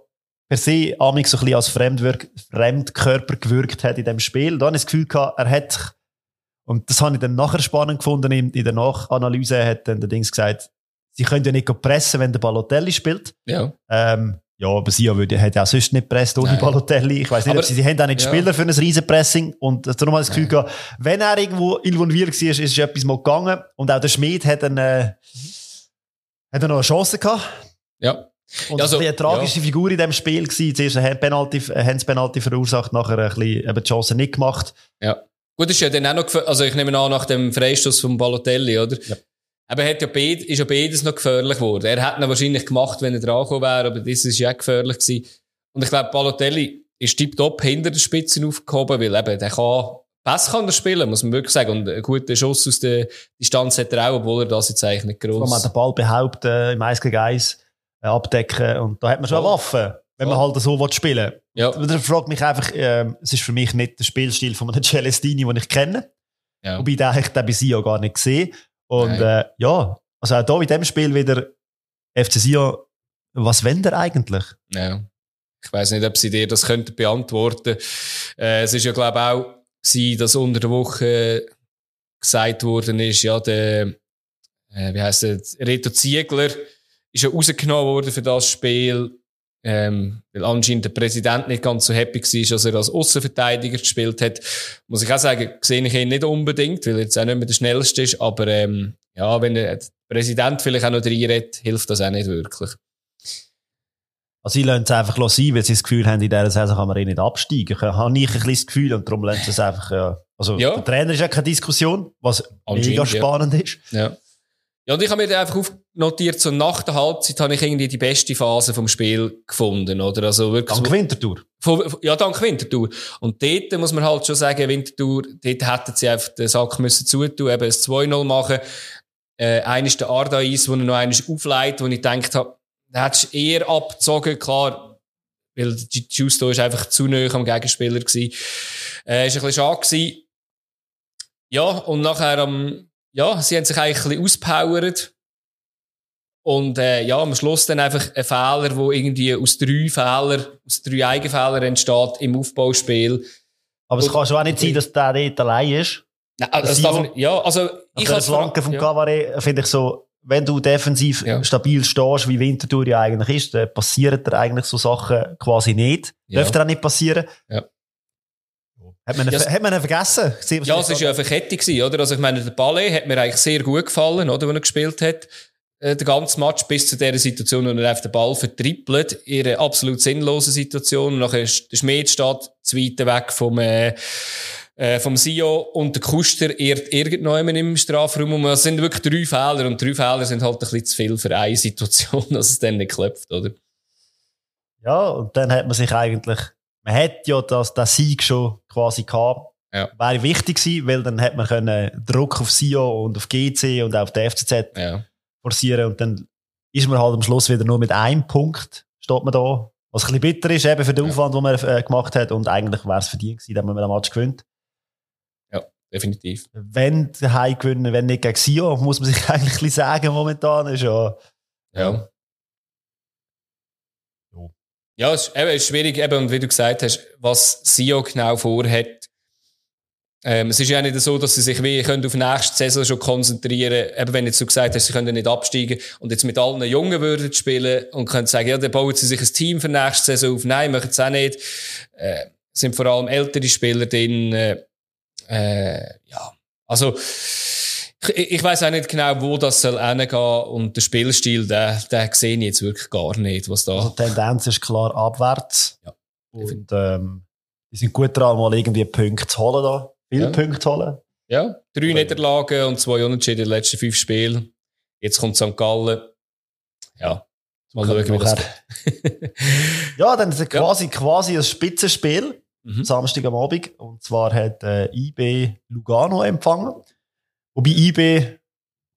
per se amig so ein bisschen als Fremdwirk Fremdkörper gewirkt hat in dem Spiel. Da habe ich das Gefühl gehabt, er hat, und das habe ich dann nachher spannend gefunden, in, in der Nachanalyse hat dann der Dings gesagt, sie können ja nicht pressen, wenn der Balotelli spielt. Ja. Ähm, ja, aber sie würde, hat ja auch sonst nicht presst ohne Nein. Balotelli. Ich weiß nicht, Aber- ob sie, sie haben auch nicht ja. Spieler für ein Riesenpressing. Und darum habe ich das Gefühl gehabt, wenn er irgendwo involviert war, ist, ist etwas mal gegangen. Und auch der Schmied hat, einen, äh, hat noch eine Chance gehabt. Ja. Und Ja, also, eine tragische Figur in dem Spiel gewesen. Zuerst ein Hand-Penalty, ein Hands-Penalty verursacht, nachher ein bisschen eben die Chance nicht gemacht. Ja. Gut, ist ja dann auch noch, also ich nehme an, nach dem Freistoß vom Balotelli, oder? Ja. Aber er hat ja beid, ist ja beides noch gefährlich geworden. Er hätte ihn wahrscheinlich gemacht, wenn er dran wäre, aber das ist ja auch gefährlich gewesen. Und ich glaube, Balotelli ist tiptop hinter der Spitze aufgehoben, weil eben, der kann, Pass kann er spielen, muss man wirklich sagen. Und einen guten Schuss aus der Distanz hat er auch, obwohl er das jetzt eigentlich nicht gross. auch den Ball behaupten, im 1 gegen 1 äh, abdecken. Und da hat man schon eine Voll. Waffe, wenn man Voll. halt so will spielen Ja. will. Da fragt mich einfach, ähm, es ist für mich nicht der Spielstil von einem *laughs* Celestini, den ich kenne. Ja. Wobei den ich den bei Sion gar nicht gesehen. Und äh, ja, also auch hier in dem Spiel wieder FC Sion, was wendet er eigentlich? Ja. Ich weiß nicht, ob sie dir das könnten beantworten. Äh, es ist ja, glaube ich, auch gewesen, dass unter der Woche gesagt worden ist, ja, der, äh, wie heisst der, Reto Ziegler ist ja rausgenommen worden für das Spiel, ähm, weil anscheinend der Präsident nicht ganz so happy war, dass er als Außenverteidiger gespielt hat. Muss ich auch sagen, sehe ich ihn nicht unbedingt, weil er jetzt auch nicht mehr der Schnellste ist, aber ähm, ja, wenn der Präsident vielleicht auch noch reinredet, hilft das auch nicht wirklich. Also sie lassen es einfach sein, weil sie das Gefühl haben, in dieser Saison kann man eh nicht absteigen. Ich habe nicht ein bisschen das Gefühl und darum lassen sie es einfach, ja. Also Ja. der Trainer ist ja keine Diskussion, was Anscheinend, mega ja. spannend ist. Ja. Ja, und ich habe mir dann einfach aufnotiert, so nach der Halbzeit habe ich irgendwie die beste Phase vom Spiel gefunden, oder? Also wirklich Dank Winterthur. von, ja, dank Winterthur. Und dort muss man halt schon sagen, Winterthur, dort hätten sie einfach den Sack müssen zutun, eben ein 2-0 machen. Äh, einer ist der Ardais, wo er noch einmal aufleitet, wo ich gedacht habe, da hättest du eher abgezogen, klar, weil die Justo ist einfach zu nah am Gegenspieler gewesen. Äh, ist ein bisschen schade gewesen. Ja, und nachher am, ja, sie haben sich eigentlich ein bisschen auspowert. Und äh, ja, am Schluss dann einfach ein Fehler, wo irgendwie aus drei Fehlern, aus drei Eigenfehlern entsteht im Aufbauspiel. Aber es kann schon auch nicht sein, dass der dort allein ist. Nein, also, das darf ja, also ich Ich der hab's vor- Flanke vom ja. Finde ich so, wenn du defensiv Ja. stabil stehst, wie Winterthur ja eigentlich ist, dann passieren dir eigentlich so Sachen quasi nicht. Ja. Dürfte auch nicht passieren. Ja. Hat man, Ja, hat man ihn vergessen? Was Ja, es ist gesagt ja eine Verkettung gewesen, oder? Also ich meine, der Ballet hat mir eigentlich sehr gut gefallen, oder? Wenn er gespielt hat. Äh, Der ganze Match bis zu dieser Situation, wo er einfach den Ball vertrippelt, in einer absolut sinnlosen Situation. Und nachher ist der Schmied steht zu weit weg vom, äh, äh, vom Sio und der Kuster irrt irgendjemand im Strafraum. Und es sind wirklich drei Fehler und drei Fehler sind halt ein bisschen zu viel für eine Situation, *laughs* dass es dann nicht klappt, oder? Ja, und dann hat man sich eigentlich, man hat ja das, den Sieg schon quasi gehabt. Ja. Wäre wichtig gewesen, weil dann hätte man können Druck auf Sio und auf GC und auf die FCZ Ja. forcieren und dann ist man halt am Schluss wieder nur mit einem Punkt, steht man da. Was ein bisschen bitter ist, eben für den Ja. Aufwand, den man äh, gemacht hat und eigentlich wäre es verdient gewesen, dass man den Match gewinnt. Definitiv. Wenn der Heim gewinnen, wenn nicht gegen Sio, muss man sich *laughs* eigentlich ein bisschen sagen momentan, ist ja, Ja. Ja. Es ist, eben, ist schwierig, eben, und wie du gesagt hast, was Sio genau vorhat. Ähm, es ist ja nicht so, dass sie sich wie können auf nächste Saison schon konzentrieren Eben, wenn jetzt so gesagt hast, sie können nicht absteigen und jetzt mit allen Jungen würden spielen und können sagen, ja, dann bauen sie sich ein Team für nächste Saison auf. Nein, machen sie auch nicht. Äh, sind vor allem ältere Spieler drin. Äh, äh, ja, also ich, ich weiß auch nicht genau, wo das soll hingehen und der Spielstil, den, den sehe ich jetzt wirklich gar nicht, was also da. die Tendenz ist klar abwärts. Ja. Und ähm, die sind gut dran, mal irgendwie Punkte zu holen da. Viele Ja. Punkte zu holen. Ja, drei Niederlagen und zwei Unentschieden in den letzten fünf Spielen. Jetzt kommt St. Gallen. Ja, mal schauen, wie das *laughs* Ja, dann ist es quasi, quasi ein Spitzenspiel. Mhm. Samstag am Abend. Und zwar hat äh, IB Lugano empfangen. Wobei IB,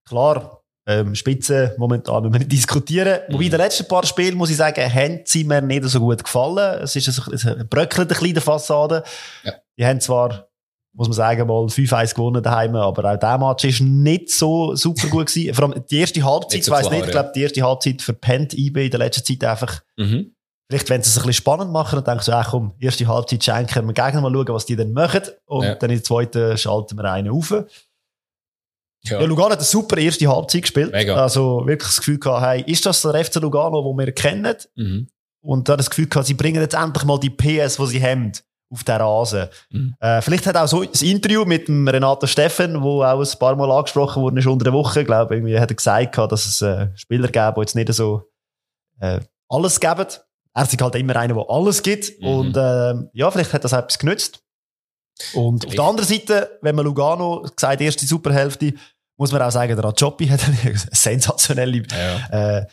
klar, Ähm, Spitze momentan müssen wir nicht diskutieren. Wobei, in den letzten paar Spielen, muss ich sagen, haben sie mir nicht so gut gefallen. Es ist ein, es bröckelt ein bisschen die Fassade. Ja. Die haben zwar, muss man sagen, mal 5-1 gewonnen daheim, aber auch der Match ist nicht so super gut gewesen. Vor allem die erste Halbzeit, Nicht ich so weiss klar, nicht, ich glaube, die erste Halbzeit verpennt IB in der letzten Zeit einfach Mhm. Vielleicht, wenn sie es ein bisschen spannend machen und denken so, ach komm, erste Halbzeit schenken wir Gegner mal schauen, was die dann machen. Und Ja. dann in der zweiten schalten wir einen auf. Ja. Ja, Lugano hat eine super erste Halbzeit gespielt. Mega. Also wirklich das Gefühl gehabt, hey, ist das der FC Lugano, den wir kennen? Mhm. Und dann das Gefühl gehabt, sie bringen jetzt endlich mal die PS, die sie haben, auf den Rasen. Mhm. Äh, vielleicht hat auch so das Interview mit dem Renato Steffen, wo auch ein paar Mal angesprochen wurde, ist unter der Woche, glaube ich, irgendwie hat er gesagt, gehabt, dass es äh, Spieler gäbe, die jetzt nicht so äh, alles geben. Er ist halt immer einer, der alles gibt. Mhm. Und ähm, ja, vielleicht hat das etwas genützt. Und auf der anderen Seite, wenn man Lugano gesagt, erste Superhälfte, muss man auch sagen, der Rajopi hat eine *laughs* sensationelle Ja. äh,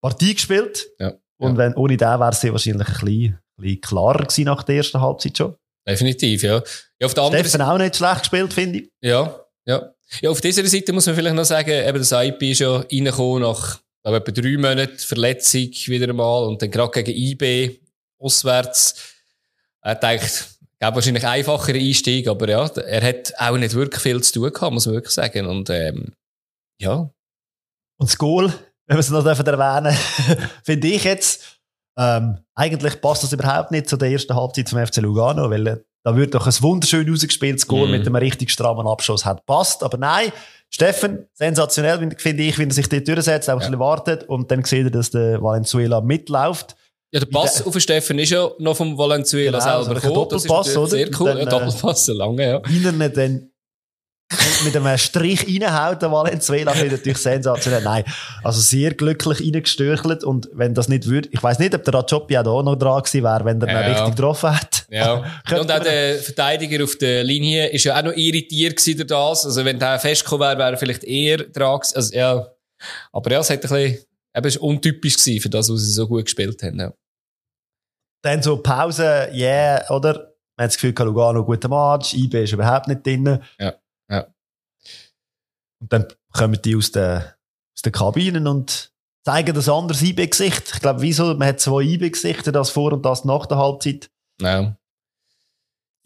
Partie gespielt. Ja. Und wenn, ohne den wäre sie wahrscheinlich ein bisschen, bisschen klarer gewesen nach der ersten Halbzeit schon. Definitiv, ja. ja auf der anderen Steffen auch nicht schlecht gespielt, finde ich. Ja, ja. Ja, auf dieser Seite muss man vielleicht noch sagen, eben das IP ist ja reingekommen nach, glaube etwa drei Monaten Verletzung wieder einmal und dann gerade gegen IB auswärts. Er denkt, gab wahrscheinlich einfachere Einstieg, aber ja, er hat auch nicht wirklich viel zu tun gehabt, muss man wirklich sagen. Und, ähm, ja. Und das Goal, wenn wir es noch dürfen erwähnen, *laughs* finde ich jetzt, ähm, eigentlich passt das überhaupt nicht zu der ersten Halbzeit vom FC Lugano, weil äh, da wird doch ein wunderschön rausgespieltes Goal Mhm. mit einem richtig strammen Abschuss hat passt. Aber nein, Steffen, sensationell, finde ich, wenn er sich dort durchsetzt, auch ein Ja. bisschen wartet und dann sieht er, dass der Valenzuela mitläuft. Ja, der Pass auf den Steffen ist ja noch vom Valenzuela Genau, selber so ein gekommen. Das ist oder? sehr cool. Und ja, dann, äh, Doppelpass, lange, ja. Er ihn dann mit einem Strich reinhaut, der Valenzuela, finde ich natürlich sensationell. Nein, also sehr glücklich reingestürchelt und wenn das nicht würde, ich weiß nicht, ob der Rajopi auch noch dran gewesen wäre, wenn er ihn Ja. richtig getroffen hat. *laughs* Ja. Und auch der Verteidiger auf der Linie ist ja auch noch irritiert gewesen durch das. Also wenn der festgekommen wäre, wäre er vielleicht eher dran gewesen. Also, ja. Aber ja, es hat ein bisschen, eben, war untypisch gewesen für das, was sie so gut gespielt haben. Ja. Dann so Pause, yeah, oder? Man hat das Gefühl, Lugano, guter Match, IB ist überhaupt nicht drin. Ja, ja. Und dann kommen die aus den, aus den Kabinen und zeigen das anderes IB-Gesicht. Ich glaube, wieso? Man hat zwei IB-Gesichter, das vor und das nach der Halbzeit. Ja.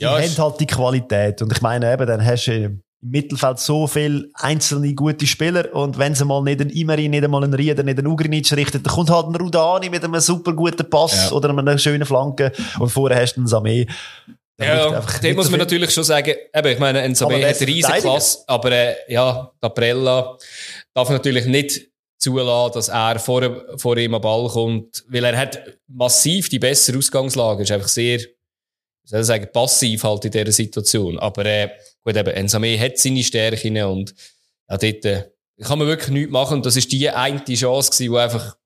Die Ja, haben ist- halt die Qualität. Und ich meine eben, dann hast du im Mittelfeld so viele einzelne gute Spieler und wenn sie mal nicht einen Imeri, nicht einmal einen Rieder, nicht einen Ugrinic richtet, dann kommt halt ein Rudani mit einem super guten Pass Ja. oder einer schönen Flanke und vorher hast du einen Samé. Ja, dem muss so man viel. natürlich schon sagen, eben, ich meine, Enzabé der hat ist eine riesige. Klasse, aber äh, ja, Caprella darf natürlich nicht zulassen, dass er vor, vor ihm am Ball kommt, weil er hat massiv die bessere Ausgangslage, ist einfach sehr, soll ich sagen, passiv halt in dieser Situation. Aber äh, gut, eben, Enzame hat seine Stärken und ja, dort äh, kann man wirklich nichts machen. Und das ist die eine Chance gewesen, wo einfach,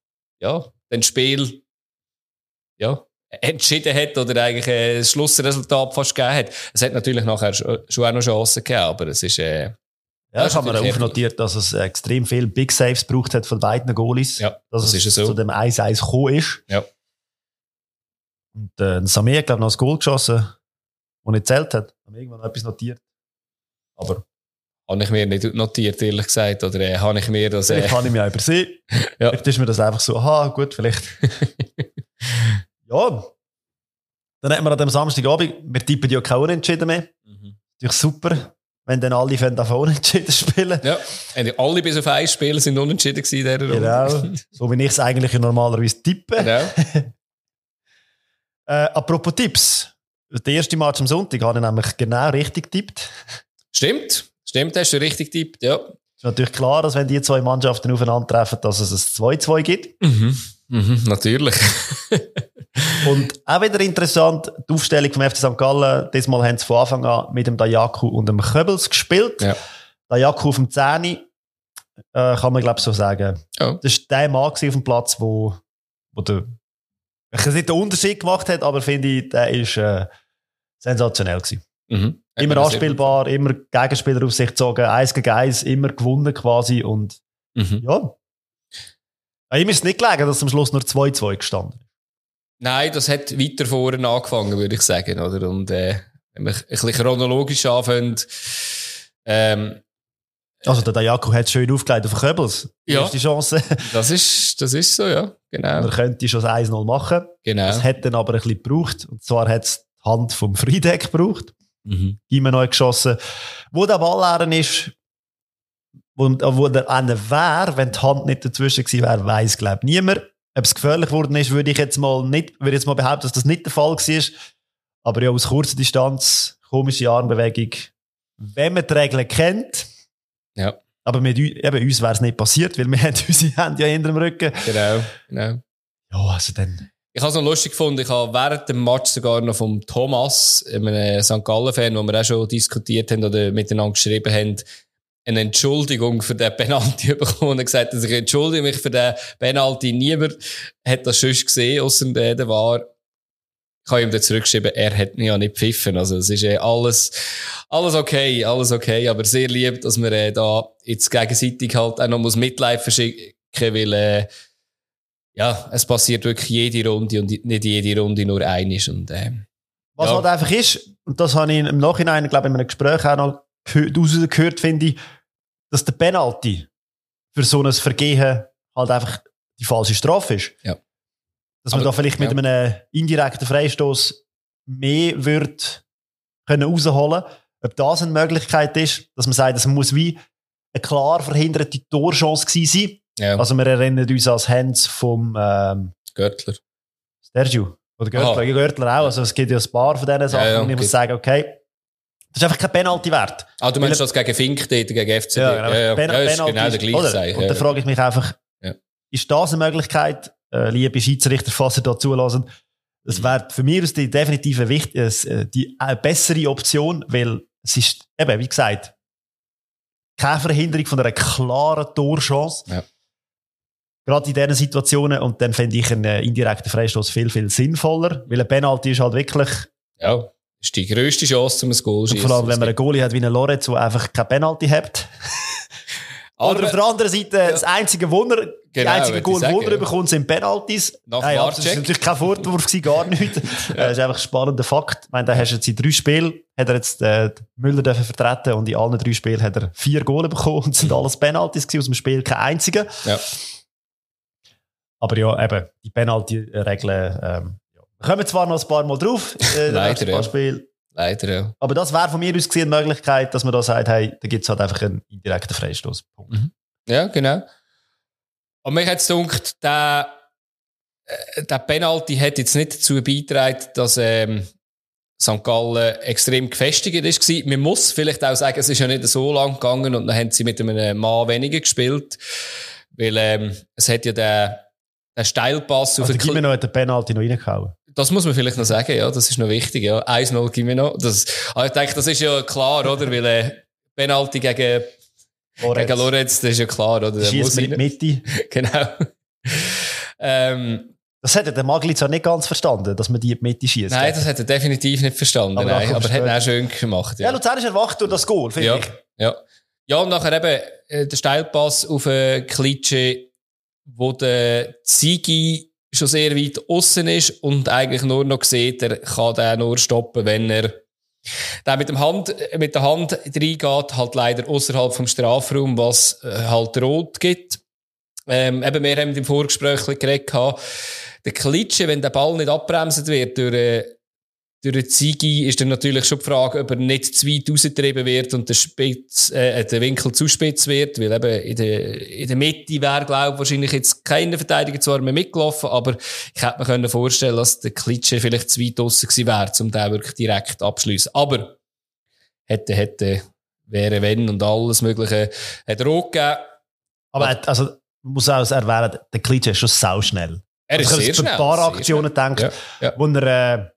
ja, das Spiel, ja, entschieden hat oder eigentlich äh, das Schlussresultat fast gegeben hat. Es hat natürlich nachher schon auch noch Chancen gegeben, aber es ist, äh, Ja, Das ich habe mir natürlich auch notiert, dass es extrem viel Big Saves gebraucht hat von beiden Goalies. Ja, dass das es ist so. zu dem 1-1 gekommen ist. Ja. Und äh, ein Samir hat, glaube ich, noch das Goal geschossen, das nicht zählt hat. Haben irgendwann noch etwas notiert. Aber habe ich mir nicht notiert, ehrlich gesagt, oder äh, habe ich mir das... Äh, habe ich mich auch übersehen. *laughs* Ja. Vielleicht ist mir das einfach so, aha, gut, vielleicht. *laughs* ja. Dann hat man an dem Samstagabend, wir tippen ja kein Unentschieden mehr. Mhm. Natürlich super, wenn dann alle von davon Unentschieden spielen. ja, und alle bis auf ein Spiel sind unentschieden gewesen in dieser Runde. Genau. So wie ich es eigentlich normalerweise tippe. genau. *laughs* Äh, apropos Tipps. Der erste Match am Sonntag habe ich nämlich genau richtig getippt. Stimmt, stimmt, hast du richtig getippt, ja. Es ist natürlich klar, dass wenn die zwei Mannschaften aufeinandertreffen, dass es ein 2-2 gibt. Mhm. Mhm, natürlich. *laughs* Und auch wieder interessant, die Aufstellung vom FC St. Gallen. Diesmal haben sie von Anfang an mit dem Dayaku und dem Köbels gespielt. Ja. Dayaku auf dem 10. Äh, kann man, glaube ich, so sagen. Ja. Das war der Mann auf dem Platz, wo, wo der, ich weiß nicht den Unterschied gemacht hat, aber finde ich, der ist äh, sensationell gewesen. Mhm. Immer anspielbar, immer Gegenspieler auf sich gezogen, eins gegen eins, immer gewonnen quasi und Mhm. ja. Äh, Ihm ist es nicht gelegen, dass am Schluss nur 2-2 gestanden ist. Nein, das hat weiter vorne angefangen, würde ich sagen, oder? Und, äh, wenn wir ein bisschen chronologisch anfangen, ähm, Also der Dayako hat schön aufgelegt auf den Köbels. Die Ja. erste Chance. *laughs* Das ist, das ist so, ja. Genau. Er könnte schon das 1-0 machen. genau. Das hat dann aber ein bisschen gebraucht. Und zwar hat es die Hand vom Friedeck gebraucht. Mhm. Immer noch geschossen. Wo der Ball leer ist, wo, wo der eine wäre, wenn die Hand nicht dazwischen gewesen wäre, weiss, glaube ich, niemand. Ob es gefährlich geworden ist, würde ich jetzt mal nicht, würde jetzt mal behaupten, dass das nicht der Fall war. Aber ja, aus kurzer Distanz, komische Armbewegung. Wenn man die Regeln kennt, Ja. aber mit eben, uns wäre es nicht passiert, weil wir *laughs* haben unsere Hände ja hinter dem Rücken. Genau, genau. Ja, also dann. Ich habe es noch lustig gefunden. Ich habe während dem Match sogar noch vom Thomas, einem St. Gallen-Fan, wo wir auch schon diskutiert haben oder miteinander geschrieben haben, eine Entschuldigung für den Penalty *laughs* bekommen und gesagt, dass ich entschuldige mich für den Penalty. Niemand hat das sonst gesehen, außer der, der war. Ich habe ihm dann zurückgeschrieben, er hat mich ja nicht pfiffen. Also, es ist eh alles, alles okay, alles okay, aber sehr lieb, dass man äh, da jetzt gegenseitig halt auch noch muss Mitleid verschicken, weil, äh, ja, es passiert wirklich jede Runde und nicht jede Runde nur einisch und, ähm, Was Ja. halt einfach ist, und das habe ich im Nachhinein, glaube ich, in einem Gespräch auch noch gehört, rausgehört, finde ich, dass der Penalty für so ein Vergehen halt einfach die falsche Strafe ist. Ja. Dass man Aber- da vielleicht mit ja. einem indirekten Freistoß mehr wird können rausholen. Ob das eine Möglichkeit ist, dass man sagt, es muss wie eine klar verhinderte Torchance gewesen sein. ja, Also wir erinnern uns als Hands vom ähm, Görtler. Sergio. Oder Görtler. Aha. Ja, Görtler auch. Also es gibt ja ein paar von diesen Sachen, Ja, ja, und ich muss sagen, okay, das ist einfach kein Penalty wert. Ah, du meinst das gegen Fink dort, gegen FCB? Ja, ja, ja. Pen- ja ist Penalty genau der gleiche oder? Und Ja. dann frage ich mich einfach, ist das eine Möglichkeit, äh, liebe Schiedsrichter, falls ihr da zulassen, das wäre für mich die definitive wichtig, äh, die äh, bessere Option, weil es ist, eben, wie gesagt, keine Verhinderung von einer klaren Torchance. Ja. Gerade in diesen Situationen. Und dann fände ich einen äh, indirekten Freistoß viel, viel sinnvoller, weil ein Penalty ist halt wirklich, ja, ist die grösste Chance, um ein Goal zu und vor allem, wenn man einen Goalie hat wie einen Lorenz, der einfach kein Penalty hat. *laughs* Oder auf der anderen Seite, das einzige Wunder, die Genau, einzige würde Goal, ich sagen, die er ja. bekommt, sind Penalties. Nach Nein, aber das ist natürlich kein Vorwurf gar nicht. *laughs* Äh, Das ist einfach ein spannender Fakt. Ich meine, da hast du jetzt in drei Spielen, hat er jetzt äh, Müller dürfen vertreten und in allen drei Spielen hat er vier Goal bekommen und sind *laughs* alles Penalties gewesen, aus dem Spiel kein einziger. Ja. Aber ja, eben, die Penalty-Regeln, ähm, ja. Kommen zwar noch ein paar Mal drauf, äh, *laughs* Leider, ja. Spielen. Leider, ja. Aber das wäre von mir aus gesehen eine Möglichkeit, dass man da sagt, hey, da gibt es halt einfach einen indirekten Freistoß. Punkt. Ja, genau. Aber mich hat es gedacht, der, äh, der Penalty hat jetzt nicht dazu beigetragen, dass ähm, St. Gallen extrem gefestigt ist. Man muss vielleicht auch sagen, es ist ja nicht so lang gegangen und dann haben sie mit einem Mann weniger gespielt. Weil ähm, es hat ja den, den Steilpass Also gib mir noch den Penalty noch reingehauen. Das muss man vielleicht noch sagen, ja, das ist noch wichtig, ja. 1-0 geben wir noch. Das, aber ich denke, das ist ja klar, oder? Weil, äh, Penalty gegen, gegen Lorenz, das ist ja klar, oder? Der Schießt mit. Mitte. *laughs* Genau. ähm, Das hat ja der Magli zwar nicht ganz verstanden, dass man die in die Mitte schießt. nein, das hat er definitiv nicht verstanden, Aber nein. Aber hat er auch schön gemacht, ja, ja. Luzern ist erwacht durch das Goal, finde Ja, ich. ja. Ja, und nachher eben äh, der Steilpass auf äh, Klitsche, wo der Zigi schon sehr weit außen ist und eigentlich nur noch sieht, er kann den nur stoppen, wenn er der mit, dem Hand, mit der Hand reingeht, halt leider außerhalb vom Strafraum, was äh, halt rot gibt. Ähm, eben, wir haben im Vorgespräch geredet, der Klitsche, wenn der Ball nicht abbremset wird durch, äh, durch den Zigi ist dann natürlich schon die Frage, ob er nicht zu weit rausgetrieben wird und der, Spitz, äh, der Winkel zu spitz wird, weil eben in der, in der Mitte wäre, glaube ich, wahrscheinlich jetzt keine Verteidiger zwar mehr mitgelaufen, aber ich hätte mir können vorstellen, dass der Klitsche vielleicht zu weit draussen gewesen wäre, um den wirklich direkt abschließen. Aber hätte, hätte, wäre, wenn und alles Mögliche hat auch gegeben. Aber er hat- also, man muss auch erwähnen, der Klitsche ist schon sauschnell. Er ist Also sehr schnell. Ein paar Aktionen gedacht, Ja, ja. wo er äh,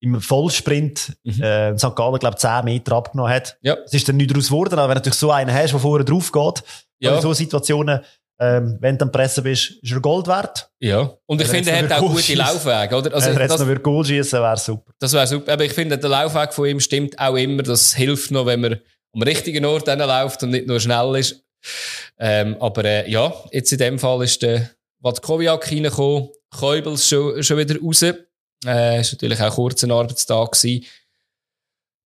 im Vollsprint Mhm. äh, St. Gallen, glaube ich, 10 Meter abgenommen hat. Ja. Es ist dann nicht daraus geworden, aber wenn du natürlich so einen hast, der vorher drauf geht, Ja. in so Situationen, ähm, wenn du am Pressen bist, ist er Gold wert. Ja. Und ich finde, er hat auch gute. Laufwege, oder? Also, wenn er jetzt das, noch Goal schießen wäre super. das wäre super. Aber ich finde, der Laufweg von ihm stimmt auch immer. Das hilft noch, wenn man am richtigen Ort läuft und nicht nur schnell ist. Ähm, aber äh, ja, jetzt in dem Fall ist der Watkowiak reingekommen, Käubels schon, schon wieder raus. Äh, ist natürlich auch ein Arbeitstag gewesen.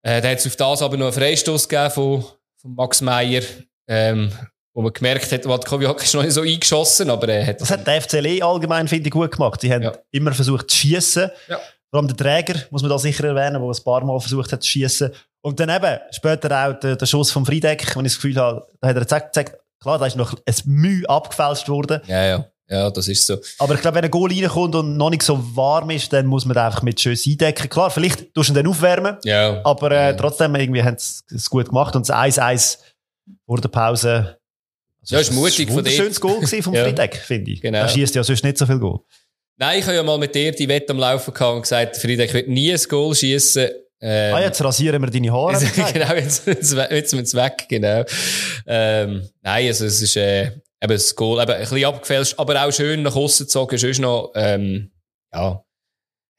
Äh, da hat es auf das aber noch einen Freistoß gegeben von, von Max Meyer, ähm, wo man gemerkt hat, Watkowiak ist noch nicht so eingeschossen, aber er hat Das hat der FCL allgemein, finde ich, gut gemacht. Sie haben Ja. immer versucht zu schiessen. Ja. Vor allem der Träger, muss man da sicher erwähnen, der ein paar Mal versucht hat zu schiessen. Und dann eben, später auch der, der Schuss vom Friedeck, wenn ich das Gefühl habe, da hat er gesagt klar, da ist noch ein Mühe abgefälscht worden. Ja, ja. Ja, das ist so. Aber ich glaube, wenn ein Goal reinkommt und noch nicht so warm ist, dann muss man den einfach mit Schüssen eindecken. Klar, vielleicht tust du ihn dann aufwärmen, Ja. aber äh, Ja. trotzdem irgendwie haben sie es gut gemacht. Und das 1-1 vor der Pause. Ja, ist mutig ein von dir. schönes Goal gewesen vom *laughs* Ja. Friedeck, finde ich. Genau. Er schießt ja sonst nicht so viel Goal. Nein, ich habe ja mal mit dir die Wette am Laufen gehabt und gesagt, Friedeck wird nie ein Goal schießen. Ähm, Ah, jetzt rasieren wir deine Haare. *laughs* Also, genau, jetzt, *laughs* jetzt, jetzt sind wir es weg, genau. Ähm, nein, also es ist äh, eben das Goal, eben ein bisschen abgefälscht, aber auch schön nach außen gezogen. Sonst noch, ähm, ja,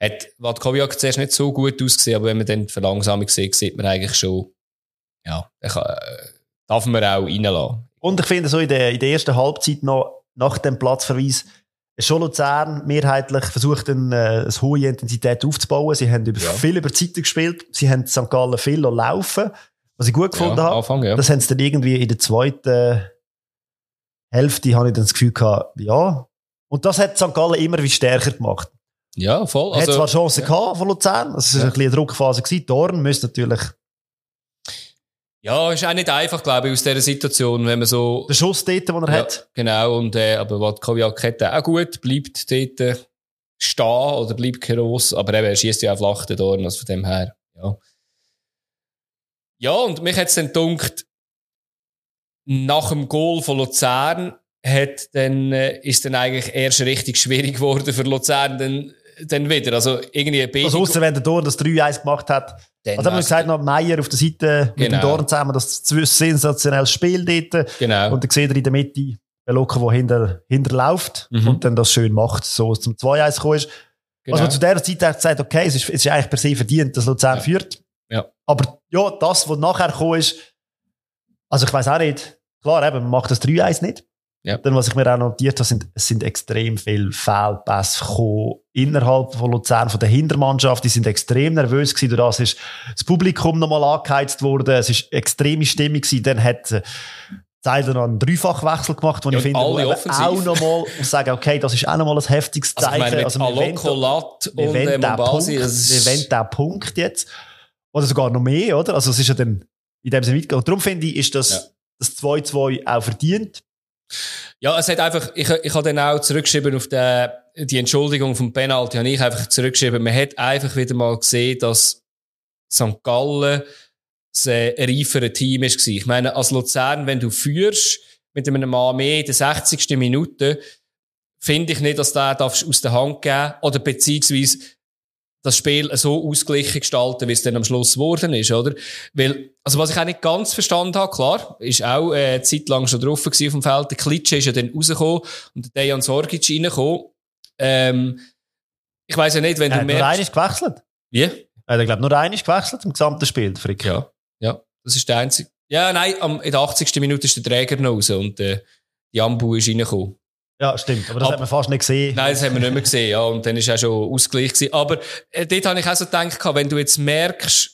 hat Watkowiak zuerst nicht so gut ausgesehen, aber wenn man dann die Verlangsamung sieht, sieht man eigentlich schon, ja, kann, äh, darf man auch reinlassen. Und ich finde so in der, in der ersten Halbzeit noch, nach dem Platzverweis, schon Luzern mehrheitlich versucht, eine, äh, eine hohe Intensität aufzubauen. Sie haben über, Ja. viel über die Zeit gespielt. Sie haben St. Gallen viel laufen was ich gut gefunden ja, habe. Anfang, ja. Das haben sie dann irgendwie in der zweiten Hälfte, habe ich dann das Gefühl gehabt, ja. Und das hat St. Gallen immer wie stärker gemacht. ja, voll. Er hat zwar Also, Chancen ja. gehabt von Luzern. Es war Ja. ein bisschen eine Druckphase gewesen. Dorn müsste natürlich ja, ist auch nicht einfach, glaube ich, aus dieser Situation, wenn man so den Schuss dort, den er Ja, hat. Genau, und, äh, aber Watkowiak hat auch gut, bleibt dort äh, stehen oder bleibt gross, aber eben, er schießt ja auch flach den Dorn, also von dem her, ja. Ja, und mich hat es dann gedunkt, nach dem Goal von Luzern hat dann, äh, ist dann eigentlich erst richtig schwierig geworden für Luzern dann, dann wieder. Also irgendwie ein Also, ausser wenn der Dorn das 3-1 gemacht hat. Dann Also haben wir gesagt, noch Meier auf der Seite mit dem Genau. Dorn zusammen, das sensationelles Spiel dort. Genau. Und dann sieht er in der Mitte den Locker, der hinter, hinterläuft Mhm. und dann das schön macht, so zum 2-1 gekommen ist. genau. Also man zu dieser Zeit hat gesagt, okay, es ist, es ist eigentlich per se verdient, dass Luzern Ja. führt. Ja. Aber ja, das, was nachher gekommen ist, also ich weiß auch nicht, klar, eben, man macht das 3-1 nicht. Ja. Dann, was ich mir auch notiert habe, sind, es sind extrem viele Fehlpässe gekommen innerhalb von Luzern, von der Hintermannschaft. Die sind extrem nervös gewesen. Durch das ist das Publikum nochmal angeheizt worden. Es ist extreme Stimmung gewesen. Dann hat äh, Zeiler noch einen Dreifachwechsel gemacht, wo Ja, ich finde, wo alle eben offensiv. auch nochmal sagen, okay, das ist auch nochmal ein heftiges also, ich Zeichen. meine, Also, wir wollen wir äh, wollen den Mombasi, Punkt, wir wollen den Punkt jetzt. Oder sogar noch mehr, oder? Also es ist ja dann in dem Sinne weitergegangen. Und darum finde ich, ist das, Ja. das 2-2 auch verdient. Ja, es hat einfach, ich, ich habe dann auch zurückgeschrieben auf den, die Entschuldigung vom Penalty, habe ich einfach zurückgeschrieben. Man hat einfach wieder mal gesehen, dass St. Gallen ein reiferes Team ist. Ich meine, als Luzern, wenn du führst, mit einem Mann mehr in der 60. Minute, finde ich nicht, dass der darfst aus der Hand geben oder beziehungsweise das Spiel so ausgeglichen gestalten, wie es dann am Schluss geworden ist, oder? Weil, also was ich auch nicht ganz verstanden habe, klar, ist auch äh, eine Zeit lang schon drauf auf dem Feld. Der Klitsche ist ja dann rausgekommen und der Dejan Sorgic reingekommen. Ähm, ich weiss ja nicht, wenn Er du hat nur einmal gewechselt. Wie? Er hat, glaube nur einmal gewechselt im gesamten Spiel, Frick. Ja, ja, das ist der einzige. Ja, nein, am, in der 80. Minute ist der Träger noch raus und äh, die Ambu ist reingekommen. Ja, stimmt. Aber das Ab- hat man fast nicht gesehen. Nein, das haben wir nicht mehr gesehen, ja. Und dann ist auch schon Ausgleich gewesen. Aber äh, dort habe ich auch so gedacht, wenn du jetzt merkst,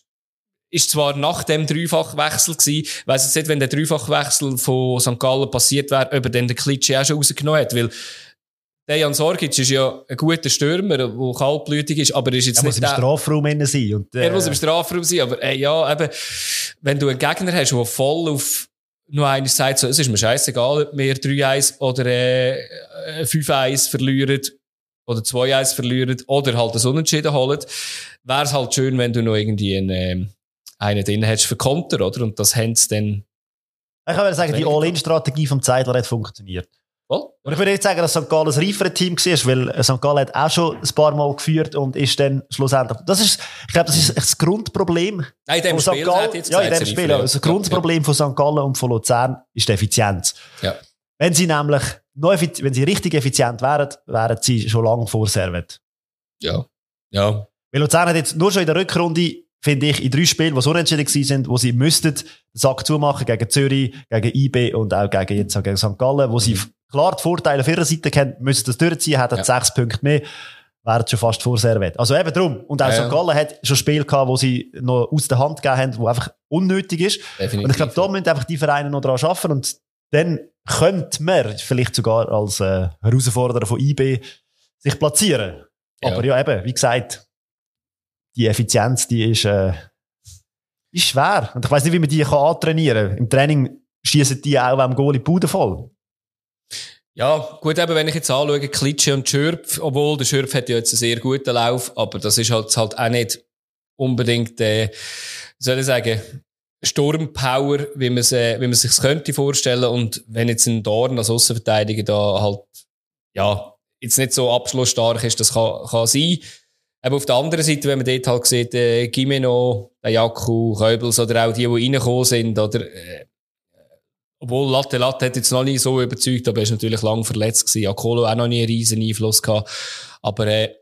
ist zwar nach dem Dreifachwechsel gewesen, weiss jetzt nicht, wenn der Dreifachwechsel von St. Gallen passiert wäre, ob er dann den Klitsche auch schon rausgenommen hat, weil Dejan Sorgic ist ja ein guter Stürmer, der kaltblütig ist, aber er ist jetzt Er muss nicht im der- Strafraum innen sein. Und, äh, er muss im Strafraum sein, aber äh, ja, eben, wenn du einen Gegner hast, der voll auf nur eines sagt, so, es ist mir scheißegal, ob wir 3-1 oder äh, äh, 5-1 verlieren oder 2-1 verlieren oder halt das Unentschieden holen, wäre es halt schön, wenn du noch irgendwie einen, ähm, einen drin hättest für Konter, oder? Und das haben sie dann ich kann sagen, die. All-In-Strategie vom Zeidler hat funktioniert. Voll. Und ich würde nicht sagen, dass St. Gallen ein reiferes Team war, weil St. Gallen hat auch schon ein paar Mal geführt und ist dann schlussendlich. Das ist, ich glaube, das ist das Grundproblem. Nein, in dem von St. Spiel Gallen- jetzt ja, in dem Spiel. Also das ja. Grundproblem von St. Gallen und von Luzern ist die Effizienz. Ja. Wenn sie nämlich noch wenn sie richtig effizient wären, wären sie schon lange vor Servet. Ja. Ja. Weil Luzern hat jetzt nur schon in der Rückrunde, finde ich, in drei Spielen, die so unentschieden sind, wo sie müssten den Sack zumachen gegen Zürich, gegen IB und auch gegen, jetzt auch gegen St. Gallen, wo sie klar die Vorteile auf ihrer Seite kennen, müssen das durchziehen, hat Mhm. Ja. sechs Punkte mehr. wären schon fast vor Servet. Also eben drum. Und auch Ja. St. Gallen hat schon Spiele gehabt, wo sie noch aus der Hand gegeben haben, wo einfach unnötig ist. Definitiv. Und ich glaube, da müssen einfach die Vereine noch dran arbeiten und dann könnte man vielleicht sogar als äh, Herausforderer von IB sich platzieren. Ja. Aber ja, eben, wie gesagt, die Effizienz, die ist, äh, ist schwer. Und ich weiß nicht, wie man die kann antrainieren kann. Im Training schießen die auch am Goal in die Bude voll. Ja, gut, eben, wenn ich jetzt anschaue, Klitsche und Schürpf, obwohl der Schürpf hat ja jetzt einen sehr guten Lauf, aber das ist halt, halt auch nicht unbedingt, äh, soll ich sagen, Sturmpower, wie man es, äh, wie man sich könnte vorstellen. Und wenn jetzt ein Dorn als Außenverteidiger da halt, ja, jetzt nicht so abschlussstark ist, das kann, kann sein. Aber auf der anderen Seite, wenn man dort halt sieht, äh, Gimeno, Jaku, Köbels oder auch die, die reingekommen sind, oder, äh, obwohl Latte Latte hat jetzt noch nie so überzeugt, aber er ist natürlich lang verletzt gewesen. Akolo auch noch nie einen riesen Einfluss gehabt. Aber, äh,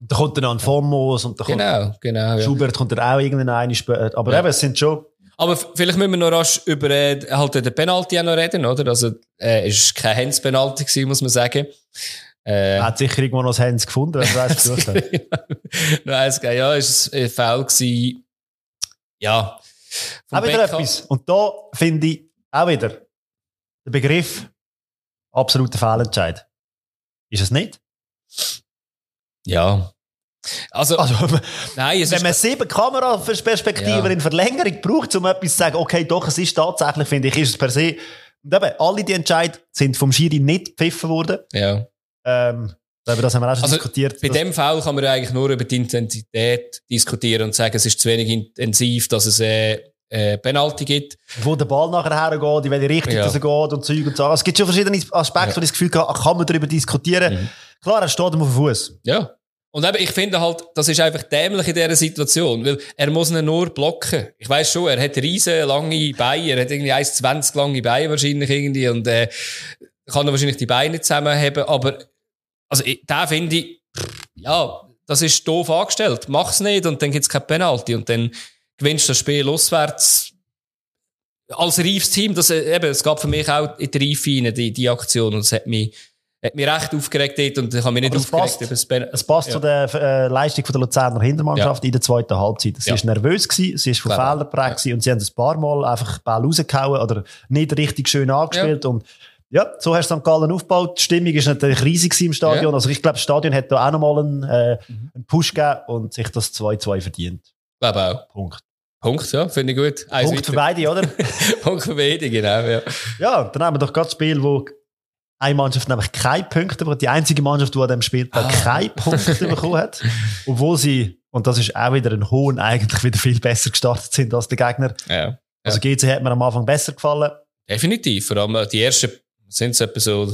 da kommt dann an Fomos und da kommt genau, genau, ja. Schubert kommt dann auch irgendeinen eine später. Aber Ja. eben, es sind schon, Aber vielleicht müssen wir noch rasch über äh, halt den Penalty auch noch reden, oder? Also, äh, es war kein Hands-Penalty gewesen, muss man sagen. Äh, er hat sicher irgendwo noch das Hands gefunden, wenn er es gesucht hat. Nein, es ja, es war ein Foul gewesen. Ja. Auch wieder etwas. Und da finde ich auch wieder der Begriff absoluter Fehlentscheid. Ist es nicht? Ja. Also, Also, nein, wenn man sieben Kameraperspektiven Ja. in Verlängerung braucht, um etwas zu sagen, okay, doch, es ist tatsächlich, finde ich, ist es per se. Und eben, alle die Entscheid sind vom Schiri nicht gepfiffen worden. ja. Ähm, über das haben wir auch schon Also, diskutiert. Bei dem Fall kann man eigentlich nur über die Intensität diskutieren und sagen, es ist zu wenig intensiv, dass es äh, äh, Penalty gibt. wo der Ball nachher hergeht, in welche Richtung Ja. er geht und Zeug und so. Es gibt schon verschiedene Aspekte, Ja. wo ich das Gefühl habe, kann man darüber diskutieren. Mhm. Klar, er steht ihm auf dem Fuß. Ja. Und eben, ich finde halt, das ist einfach dämlich in dieser Situation, weil er muss ihn nur blocken. Ich weiß schon, er hat riesen lange Beine, er hat irgendwie 1,20 lange Beine wahrscheinlich irgendwie und äh, kann er wahrscheinlich die Beine nicht zusammenheben, aber also da finde ich, ja, das ist doof angestellt. Mach's nicht und dann gibt's kein Penalty und dann gewinnst das Spiel auswärts. Als reifes Team, das, äh, eben, es gab für mich auch in die Reife rein, die, die Aktion und es hat mich, hat mich recht aufgeregt dort und ich habe mich nicht es aufgeregt passt. Es passt Ja. zu der äh, Leistung von der Luzerner Hintermannschaft in der zweiten Halbzeit. Sie Ja. ist nervös gewesen, sie ist von. Fehlern geprägt gewesen und sie haben ein paar Mal einfach Ball rausgehauen oder nicht richtig schön angespielt und ja, so hast du St. Gallen aufgebaut. Die Stimmung ist natürlich riesig im Stadion. Ja. Mhm. Also ich glaube, das Stadion hat da auch nochmal einen, äh, einen Push gegeben und sich das 2-2 verdient. Glaube auch. Punkt. Punkt, ja, finde ich gut. Eins Punkt für weiter. beide, oder? *laughs* Punkt für beide, genau, ja. ja, dann haben wir doch gerade das Spiel, wo eine Mannschaft nämlich keine Punkte, aber die einzige Mannschaft, die an dem Spieltag Ah. keine Punkte bekommen hat. *laughs* Obwohl sie, und das ist auch wieder ein Hohn, eigentlich wieder viel besser gestartet sind als der Gegner. ja. Also GC hat mir am Anfang besser gefallen. Definitiv. Vor allem die ersten, sind es etwa so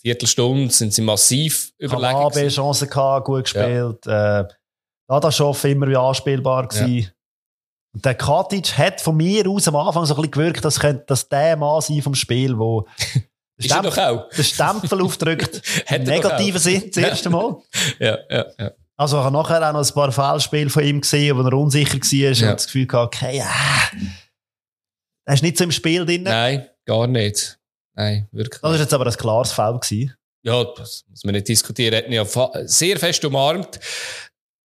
Viertelstunde, sind sie massiv überlegen. AB. Chancen gehabt, gut gespielt. Äh, Dadaschow immer wie anspielbar gewesen. Und der Katic hat von mir aus am Anfang so ein bisschen gewirkt, dass könnte das der Mann sein vom Spiel, wo *laughs* auch. den Stempel aufdrückt. *laughs* Im negativen. Sinn, das Ja. erste Mal. *laughs* Ja, ja, ja. Also ich habe nachher auch noch ein paar Fehlspiele von ihm gesehen, wo er unsicher war Ja. und das Gefühl hatte, okay, ja, er ist nicht so im Spiel drin. Nein, gar nicht. Nein, wirklich. Das ist jetzt aber ein klares Foul gewesen. Ja, das muss man nicht diskutieren. Er hat ihn ja sehr fest umarmt.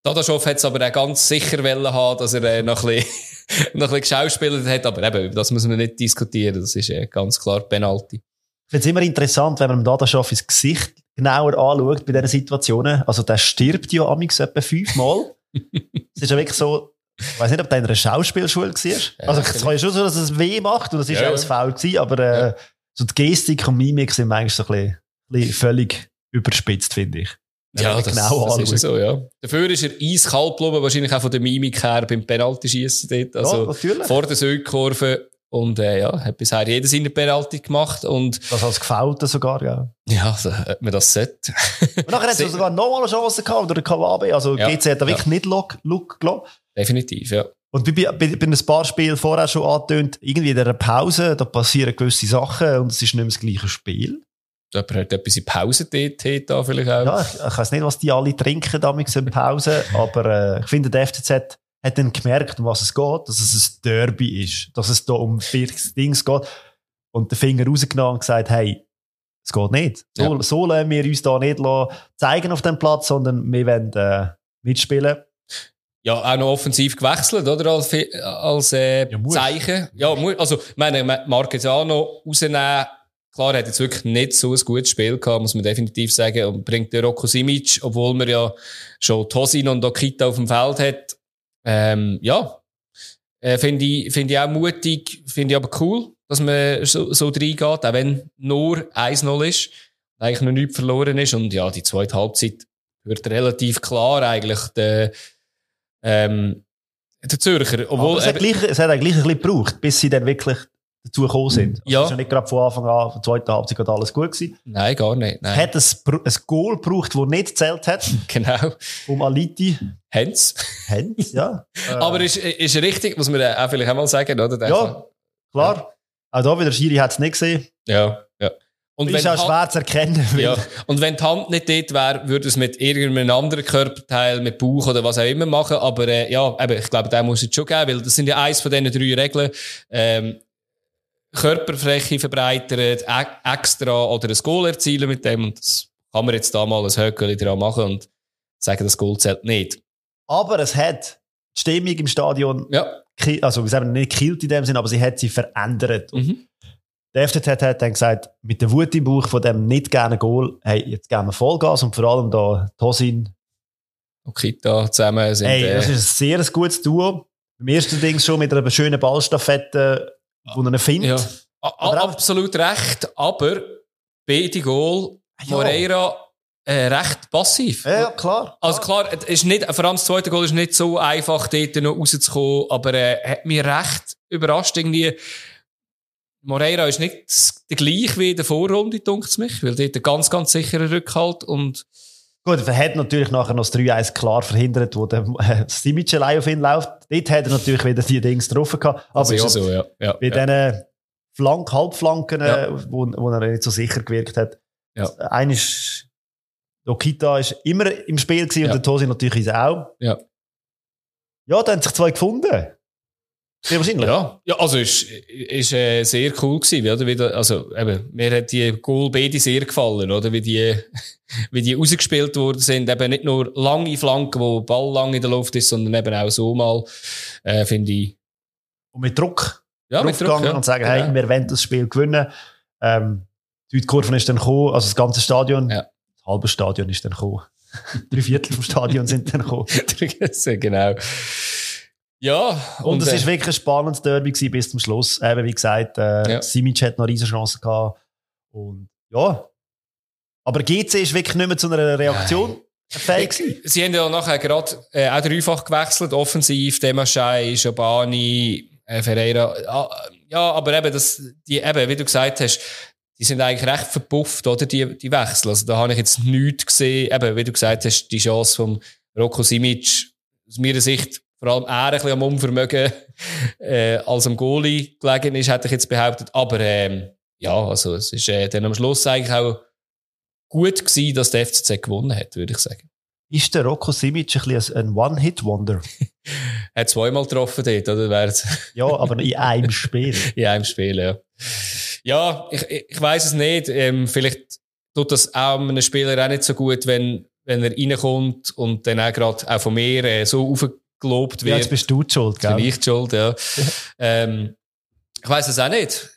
Dadaschow hat es aber auch ganz sicher wollen haben, dass er äh, noch ein bisschen, *laughs* noch ein bisschen geschauspielert hat. Aber eben, über das muss man nicht diskutieren. Das ist äh, ganz klar Penalty. Ich finde es immer interessant, wenn man Dadaschow ins Gesicht genauer anschaut bei diesen Situationen. Also der stirbt ja amigs etwa fünfmal. *laughs* Es ist ja wirklich so, ich weiß nicht, ob der in einer Schauspielschule war. also es kann ja schon so, dass es weh macht und es ist Ja, auch ein. Foul gewesen, aber äh, so die Gestik und Mimik sind manchmal so ein bisschen, ein bisschen völlig überspitzt, finde ich. Ja, das, genau das ist ja so, ja. Dafür ist er eiskalt geblieben, wahrscheinlich auch von der Mimik her beim Penalty-Schießen dort. Also ja, natürlich. vor der Südkurve. Und äh, ja, hat bisher jeder seine Penalty gemacht. Und Das als Gefaulten sogar, ja. ja, so, ob man das sollte. Und nachher hat *laughs* Sehr- sogar nochmal eine Chance gehabt, oder der Kawabe. Also Ja. GC hat da wirklich nicht Look, Look gelassen. Definitiv, ja. Und bei, bei, bei ein paar Spielen vorher schon angetönt, irgendwie in dieser Pause, da passieren gewisse Sachen und es ist nicht mehr das gleiche Spiel. Jemand hat etwas in Pause dort, da vielleicht auch. Ja, ich, ich weiß nicht, was die alle trinken damals in Pause, aber äh, ich finde, der FCZ hat dann gemerkt, um was es geht, dass es ein Derby ist, dass es da um viertes Dings geht und den Finger rausgenommen und gesagt, hey, es geht nicht. So, Ja. so lassen wir uns da nicht zeigen auf dem Platz, sondern wir wollen äh, mitspielen. Ja, auch noch offensiv gewechselt, oder? Als, als äh, Ja. Zeichen. Ja, muss. Also, ich meine, Marquezano rausnehmen. Klar, er hat jetzt wirklich nicht so ein gutes Spiel gehabt, muss man definitiv sagen. Und bringt den Rocco Simic, obwohl man ja schon Tosin und Okita auf dem Feld hat. Ähm, ja. Äh, finde ich, finde ich auch mutig, finde ich aber cool, dass man so, so reingeht, auch wenn nur 1-0 ist. Eigentlich noch nichts verloren ist. Und ja, die zweite Halbzeit wird relativ klar eigentlich der, ähm, der Zürcher. Obwohl, es, hat gleich, es hat eigentlich ein bisschen gebraucht, bis sie dann wirklich dazu gekommen sind. Also Ja. Ist ja nicht gerade von Anfang an, von der zweiten Halbzeit gerade alles gut gewesen. nein, gar nicht. Nein. hat ein, ein Goal gebraucht, das nicht gezählt hat, *laughs* Genau. vom Aliti. Hens. Hens, ja. *laughs* Aber ist, ist richtig, muss man auch vielleicht auch mal sagen, oder? Der- ja, klar. Auch da wieder, Schiri hat es nicht gesehen. Ja, ja. Und ist auch schwer zu erkennen. ja. und wenn die Hand nicht dort wäre, würde es mit irgendeinem anderen Körperteil, mit Bauch oder was auch immer machen. Aber äh, ja, eben, ich glaube, da muss es schon geben, weil das sind ja eins von diesen drei Regeln. Ähm, Körperfläche verbreitern, e- extra oder ein Goal erzielen mit dem. Und das kann man jetzt da mal ein Höckeli dran machen und sagen, das Goal zählt nicht. Aber es hat die Stimmung im Stadion, Ja. also wir sagen nicht gekillt in dem Sinn, aber sie hat sie verändert. Mhm. Der FCZ hat dann gesagt, mit der Wut im Bauch von dem nicht gerne Goal, hey, jetzt geben wir Vollgas und vor allem da Tosin. Und Kita zusammen sind. Hey, äh, das ist ein sehr gutes Duo. Beim ersten Ding schon mit einer schönen Ballstaffette, wo er findet. Ja. Aber absolut recht, aber beide Goal, Ja. Moreira, äh, recht passiv. Ja, klar. Also klar, es ist nicht, vor allem das zweite Goal ist nicht so einfach, dort noch rauszukommen, aber äh, hat mich recht überrascht irgendwie. Moreira ist nicht der gleich wie in der Vorrunde, dunkt es mich, weil dort ganz, ganz sicherer Rückhalt und Gut, er hat natürlich nachher noch das 3-1 klar verhindert, wo der äh, Simic allein auf ihn läuft. Dort hat er natürlich wieder die Dings getroffen gehabt. Aber das ist ja so, ja. ja, bei ja. diesen Flank, Halbflanken, Ja. äh, wo, wo er nicht so sicher gewirkt hat. Ja. Einer ist, Okita ist immer im Spiel gewesen Ja. und der Tosi natürlich auch. Ja. Ja, da haben sich zwei gefunden. Sehr wahrscheinlich. Ja, ja also ist, ist äh, sehr cool gewesen, oder? Wie da, also eben, mir hat die Goal beide sehr gefallen, oder? Wie die, *laughs* wie die rausgespielt worden sind. Eben nicht nur lange Flanken, wo der Ball lang in der Luft ist, sondern eben auch so mal, äh, finde ich. Und mit Druck Ja, mit Druck, ja. und sagen, hey, wir wollen das Spiel gewinnen. Ähm, die Südkurve ist dann gekommen, also das ganze Stadion. Ja. Das halbe Stadion ist dann gekommen. *laughs* Drei Viertel vom Stadion sind dann gekommen. *laughs* genau. Ja, Und, es äh, ist wirklich ein spannendes Derby gewesen bis zum Schluss. Eben, wie gesagt, äh, Ja. Simic hat noch riesen Chancen gehabt. Und ja. Aber GC ist wirklich nicht mehr zu einer Reaktion fähig gewesen. Sie haben ja nachher gerade äh, auch dreifach gewechselt, offensiv, Demaschei, Schabani, äh, Ferreira. Ah, ja, aber eben, das, die, eben, wie du gesagt hast, die sind eigentlich recht verpufft, oder, die, die Wechsel. Also da habe ich jetzt nichts gesehen, eben, wie du gesagt hast, die Chance vom Rocco Simic, aus meiner Sicht, vor allem er ein bisschen am Unvermögen, *laughs* äh, als am Goalie gelegen ist, hätte ich jetzt behauptet. Aber, ähm, ja, also, es ist äh, dann am Schluss eigentlich auch gut gewesen, dass der FCZ gewonnen hat, würde ich sagen. Ist der Rocco Simic ein bisschen ein One-Hit-Wonder? Er *laughs* hat zweimal getroffen dort, oder? Wär's Ja, aber in einem Spiel. *laughs* in einem Spiel, ja. Ja, ich, ich weiss es nicht. Ähm, vielleicht tut das auch einem Spieler auch nicht so gut, wenn, wenn er reinkommt und dann auch gerade auch von mir äh, so aufgelobt Ja, jetzt wird. bist du die schuld, Bin gell? ich die schuld, ja. *laughs* ähm, ich weiss es auch nicht.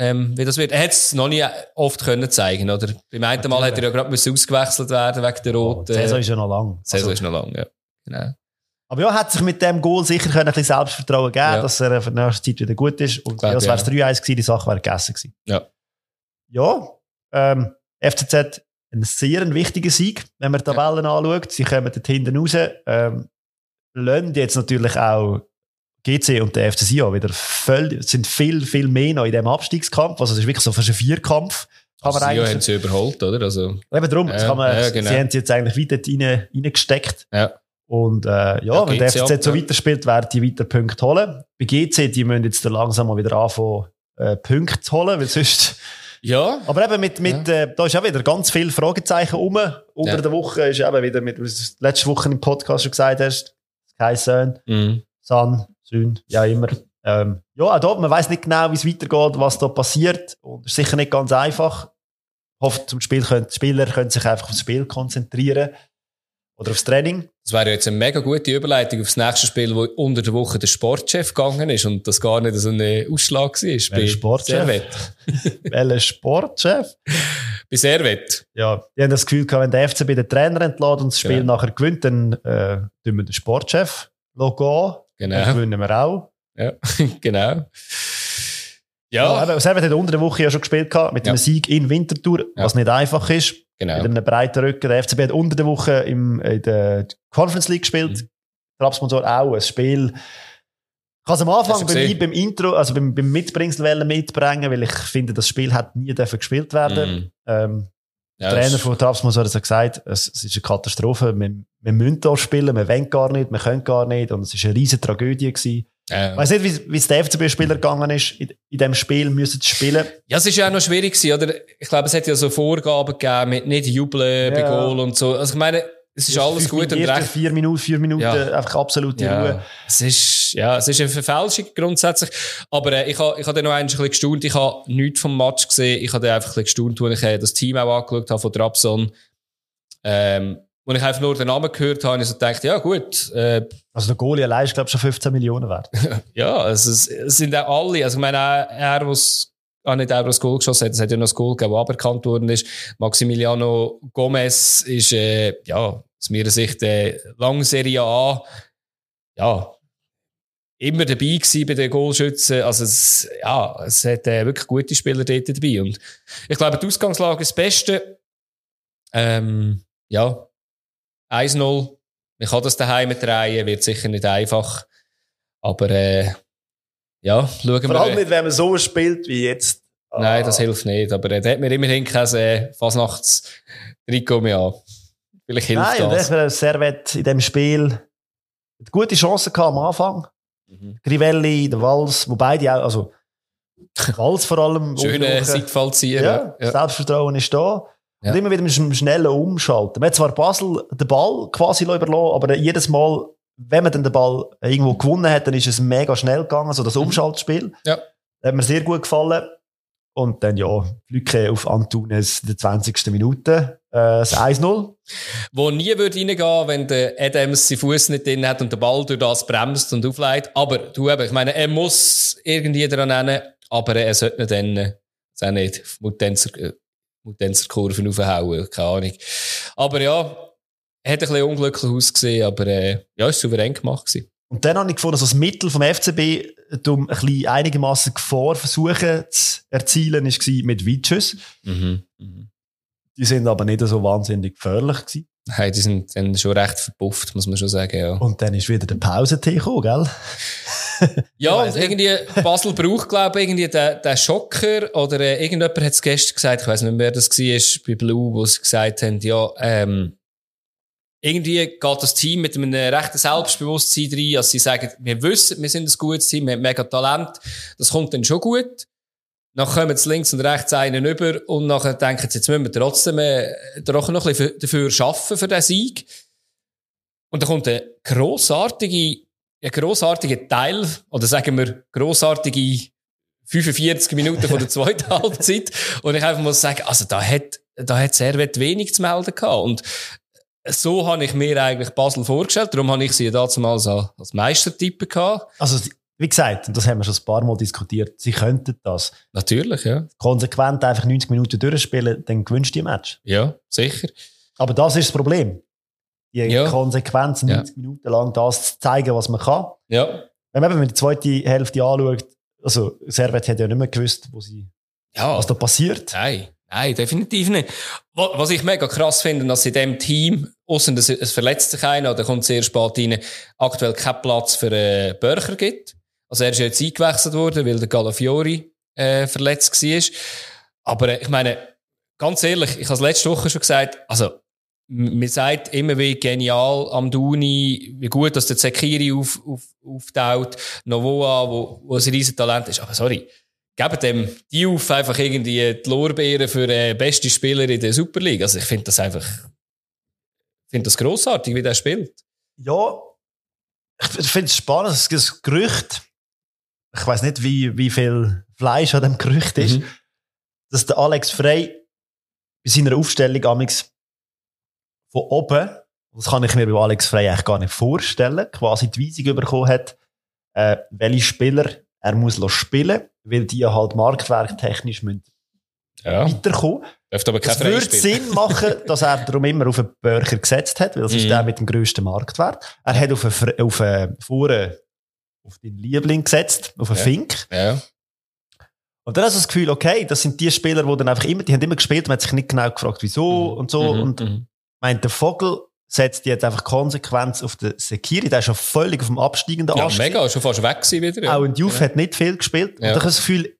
Ähm, wie das wird. Er hat es noch nie oft können zeigen, oder? Beim einen Mal hat er ja gerade ausgewechselt werden wegen der Oh, roten. die Saison ist ja noch lang. Saison Also, ist noch lang, ja. Genau. aber ja, hat sich mit dem Goal sicher können ein bisschen Selbstvertrauen geben Ja. dass er für die nächste Zeit wieder gut ist. Und Glaub ja, ich wäre es 3-1 gewesen, die Sache wäre gegessen gewesen. Ja. Ja, ähm, FCZ ein sehr wichtiger Sieg, wenn man die Tabellen anschaut. Sie kommen dort hinten raus. Ähm, lassen jetzt natürlich auch GC und der FC Sion wieder voll, sind viel, viel mehr noch in diesem Abstiegskampf. Also es ist wirklich so fast ein Vierkampf. Kann Also, eigentlich, haben sie überholt, oder? Also, eben darum, Ja, man, ja, genau. sie haben sie jetzt eigentlich weit dort rein, reingesteckt. ja. Und äh, ja, Ja, wenn der FCZ ab, so ja. weiterspielt, werden die weiter Punkte holen. Bei GC, die müssen jetzt da langsam mal wieder anfangen, äh, Punkte zu holen, weil sonst... Ja, Aber eben mit, mit äh, da ist auch wieder ganz viele Fragezeichen rum. Unter Ja. der Woche ist eben wieder, mit, was du letzte Woche im Podcast schon gesagt hast, kein Sohn, Mhm. San, Sün, ja immer. Ähm, ja, auch da, man weiß nicht genau, wie es weitergeht, was da passiert. Und es ist sicher nicht ganz einfach. hoffe, zum Spiel können, die Spieler können sich einfach aufs Spiel konzentrieren. Oder aufs Training. Das wäre jetzt eine mega gute Überleitung aufs nächste Spiel, wo unter der Woche der Sportchef gegangen ist und das gar nicht so ein Ausschlag war. Welcher Sportchef? *laughs* Welcher Sportchef? Bei Servet. Ja, die haben das Gefühl gehabt, wenn der FCB den Trainer entlädt und das Spiel Genau. nachher gewinnt, dann äh, tun wir den Sportchef gehen. Dann Genau. gewinnen wir auch. Ja, *laughs* genau. Ja, Ja, Servet hat unter der Woche ja schon gespielt gehabt, mit Ja. einem Sieg in Winterthur, Ja. was nicht einfach ist. genau. Mit einem breiten Rücken. Der FCB hat unter der Woche im, in der Conference League gespielt. Mhm. Trabzonspor auch ein Spiel. Ich kann es am Anfang Hast du beim, Intro, also beim, beim Mitbringsel mitbringen, weil ich finde, das Spiel hat nie dürfen gespielt werden. Mhm. Ähm, Ja, der Trainer von Trabzonspor hat gesagt, es, es ist eine Katastrophe. Wir, wir müssen hier spielen, wir wollen gar nicht, wir können gar nicht. Und es ist eine riesige Tragödie gewesen. Äh, Ich weiss nicht, wie, wie es der FCB-Spieler gegangen ist, in, in diesem Spiel müssen zu spielen. Ja, es ist ja auch noch schwierig gewesen, oder? Ich glaube, es hat ja so Vorgaben gegeben mit nicht jubeln bei Ja. Goal und so. Also ich meine, es ist alles Fünf gut und recht. Vier Minuten, vier Minuten, Ja. einfach absolute Ruhe. Ja, es ist, ja, es ist eine Verfälschung grundsätzlich. Aber äh, ich habe ich ha dann noch ein bisschen gestaunt. Ich habe nichts vom Match gesehen. Ich habe dann einfach ein bisschen gestaunt, als ich äh, das Team auch angeschaut habe von Trabzon. Ähm, und ich einfach nur den Namen gehört habe, und ich so gedacht, ja gut, äh, Also der Goalie allein ist, glaube ich, schon 15 Millionen wert. *laughs* ja, also es, es sind auch alle. Also ich meine, auch er, was auch nicht er, das Goal geschossen hat, es hat ja noch das Goal gegeben, das aberkannt worden ist. Maximiliano Gomez ist, äh, ja, aus meiner Sicht, äh, lang Serie A, ja, immer dabei gewesen bei den Goalschützen. Also es, ja, es hat äh, wirklich gute Spieler dort dabei. Und ich glaube, die Ausgangslage ist das Beste. Ähm, ja, 1-0. Man kann das daheim drehen, wird sicher nicht einfach. Aber äh, ja, schauen Vor wir. allem nicht, wenn man so spielt wie jetzt. Nein, das Ah. hilft nicht. Aber äh, da hat mir immerhin kein äh, Fasnachts-Trikot mehr an. Vielleicht hilft Nein, das. echt, Servet in dem Spiel gute Chancen gehabt am Anfang. Mhm. Grivelli, der Wals, wo beide auch, also Wals vor allem. Schöne. Seitfallzieher. Ja, Ja. Selbstvertrauen ist da. Ja. Und immer wieder mit einem schnellen Umschalten. Man hat zwar Basel den Ball quasi überlassen, aber jedes Mal, wenn man dann den Ball irgendwo gewonnen hat, dann ist es mega schnell gegangen, so das Umschaltspiel. Mhm. Ja. Hat mir sehr gut gefallen. Und dann, ja, Lücke auf Antunes in der 20. Minute. Äh, das 1-0. Wo nie würde reingehen, wenn der Adams seinen Fuß nicht drin hat und der Ball durch das bremst und aufleitet. Aber du eben, ich meine, er muss irgendwie daran nennen, aber er sollte nicht dann, das auch nicht, Mutenzer, äh, Mutenzer Kurven aufhauen, keine Ahnung. Aber ja, hat ein bisschen unglücklich ausgesehen, aber äh, ja, ist souverän gemacht gewesen. Und dann habe ich gefunden, so das Mittel vom FCB, um ein bisschen einigermaßen Gefahr versuchen zu erzielen, war mit Witsches. Mhm. Mhm. Die sind aber nicht so wahnsinnig gefährlich gewesen. Hey, die sind dann schon recht verpufft, muss man schon sagen, ja. Und dann ist wieder der Pause-Tee gekommen, gell? *laughs* Ja, und irgendwie, Basel braucht, glaube ich, irgendwie den, den Schocker, oder äh, irgendjemand hat es gestern gesagt, ich weiß nicht mehr, wer das war, bei Blue, wo sie gesagt haben, ja, ähm, irgendwie geht das Team mit einem rechten Selbstbewusstsein rein, also sie sagen, wir wissen, wir sind ein gutes Team, wir haben mega Talent, das kommt dann schon gut. Dann kommen sie links und rechts einen über und nachher denken sie, jetzt müssen wir trotzdem äh, doch noch ein bisschen für- dafür schaffen für den Sieg. Und dann kommt eine grossartige ein grossartiger Teil, oder sagen wir, grossartige 45 Minuten von der zweiten *laughs* Halbzeit. Und ich einfach muss sagen, also da hat, da hat Servet wenig zu melden gehabt. Und so habe ich mir eigentlich Basel vorgestellt. Darum habe ich sie damals als, als Meistertippe gehabt. Also, wie gesagt, und das haben wir schon ein paar Mal diskutiert, sie könnten das Natürlich, ja. konsequent einfach 90 Minuten durchspielen, dann gewünscht die Match. Ja, sicher. Aber das ist das Problem. Die Ja. Konsequenz, 90 Minuten lang das zu zeigen, was man kann. Ja. Wenn man eben die zweite Hälfte anschaut, also Servet hat ja nicht mehr gewusst, wo sie, Ja, was da passiert. Nein, nein, definitiv nicht. Wa- Was ich mega krass finde, dass in dem Team, außer es, es verletzt sich einer oder kommt sehr spät rein, aktuell keinen Platz für einen Börcher gibt. Also er ist ja jetzt eingewechselt worden, weil der Galafiori äh, verletzt war. Aber äh, ich meine, ganz ehrlich, ich habe es letzte Woche schon gesagt, also man sagt immer, wie genial am Duni, wie gut, dass der Zekiri auf, auf, auftaut, Novoa, wo, wo ein riesen Talent ist. Aber sorry, geben dem die auf einfach irgendwie die Lorbeeren für den besten Spieler in der Super League. Also ich finde das einfach, ich finde das grossartig, wie der spielt. Ja, ich finde es spannend, es gibt ein Gerücht, ich weiß nicht, wie, wie viel Fleisch an dem Gerücht ist, Mhm. dass der Alex Frey bei seiner Aufstellung amix von oben, das kann ich mir bei Alex Frey eigentlich gar nicht vorstellen, quasi die Weisung bekommen hat, äh, welche Spieler er muss spielen, weil die halt marktwerktechnisch müssen Ja. weiterkommen. Aber kein Es würde. Sinn machen, dass er darum immer auf einen Bürger gesetzt hat, weil das ist Mhm. der mit dem grössten Marktwert. Er hat auf einen, auf einen Fuhren, auf den Liebling gesetzt, auf einen Ja. Fink. Ja. Und dann hast du das Gefühl, okay, das sind die Spieler, die dann einfach immer, die haben immer gespielt, man hat sich nicht genau gefragt, wieso und so. Mhm, Und mhm. Meint, der Vogel setzt jetzt einfach Konsequenz auf den Sekiri, der ist schon völlig auf dem absteigenden Ja, Anstieg. mega, schon fast weg wieder. Ja. Auch in Juve Ja. hat nicht viel gespielt. Und Ja. ich habe das Gefühl,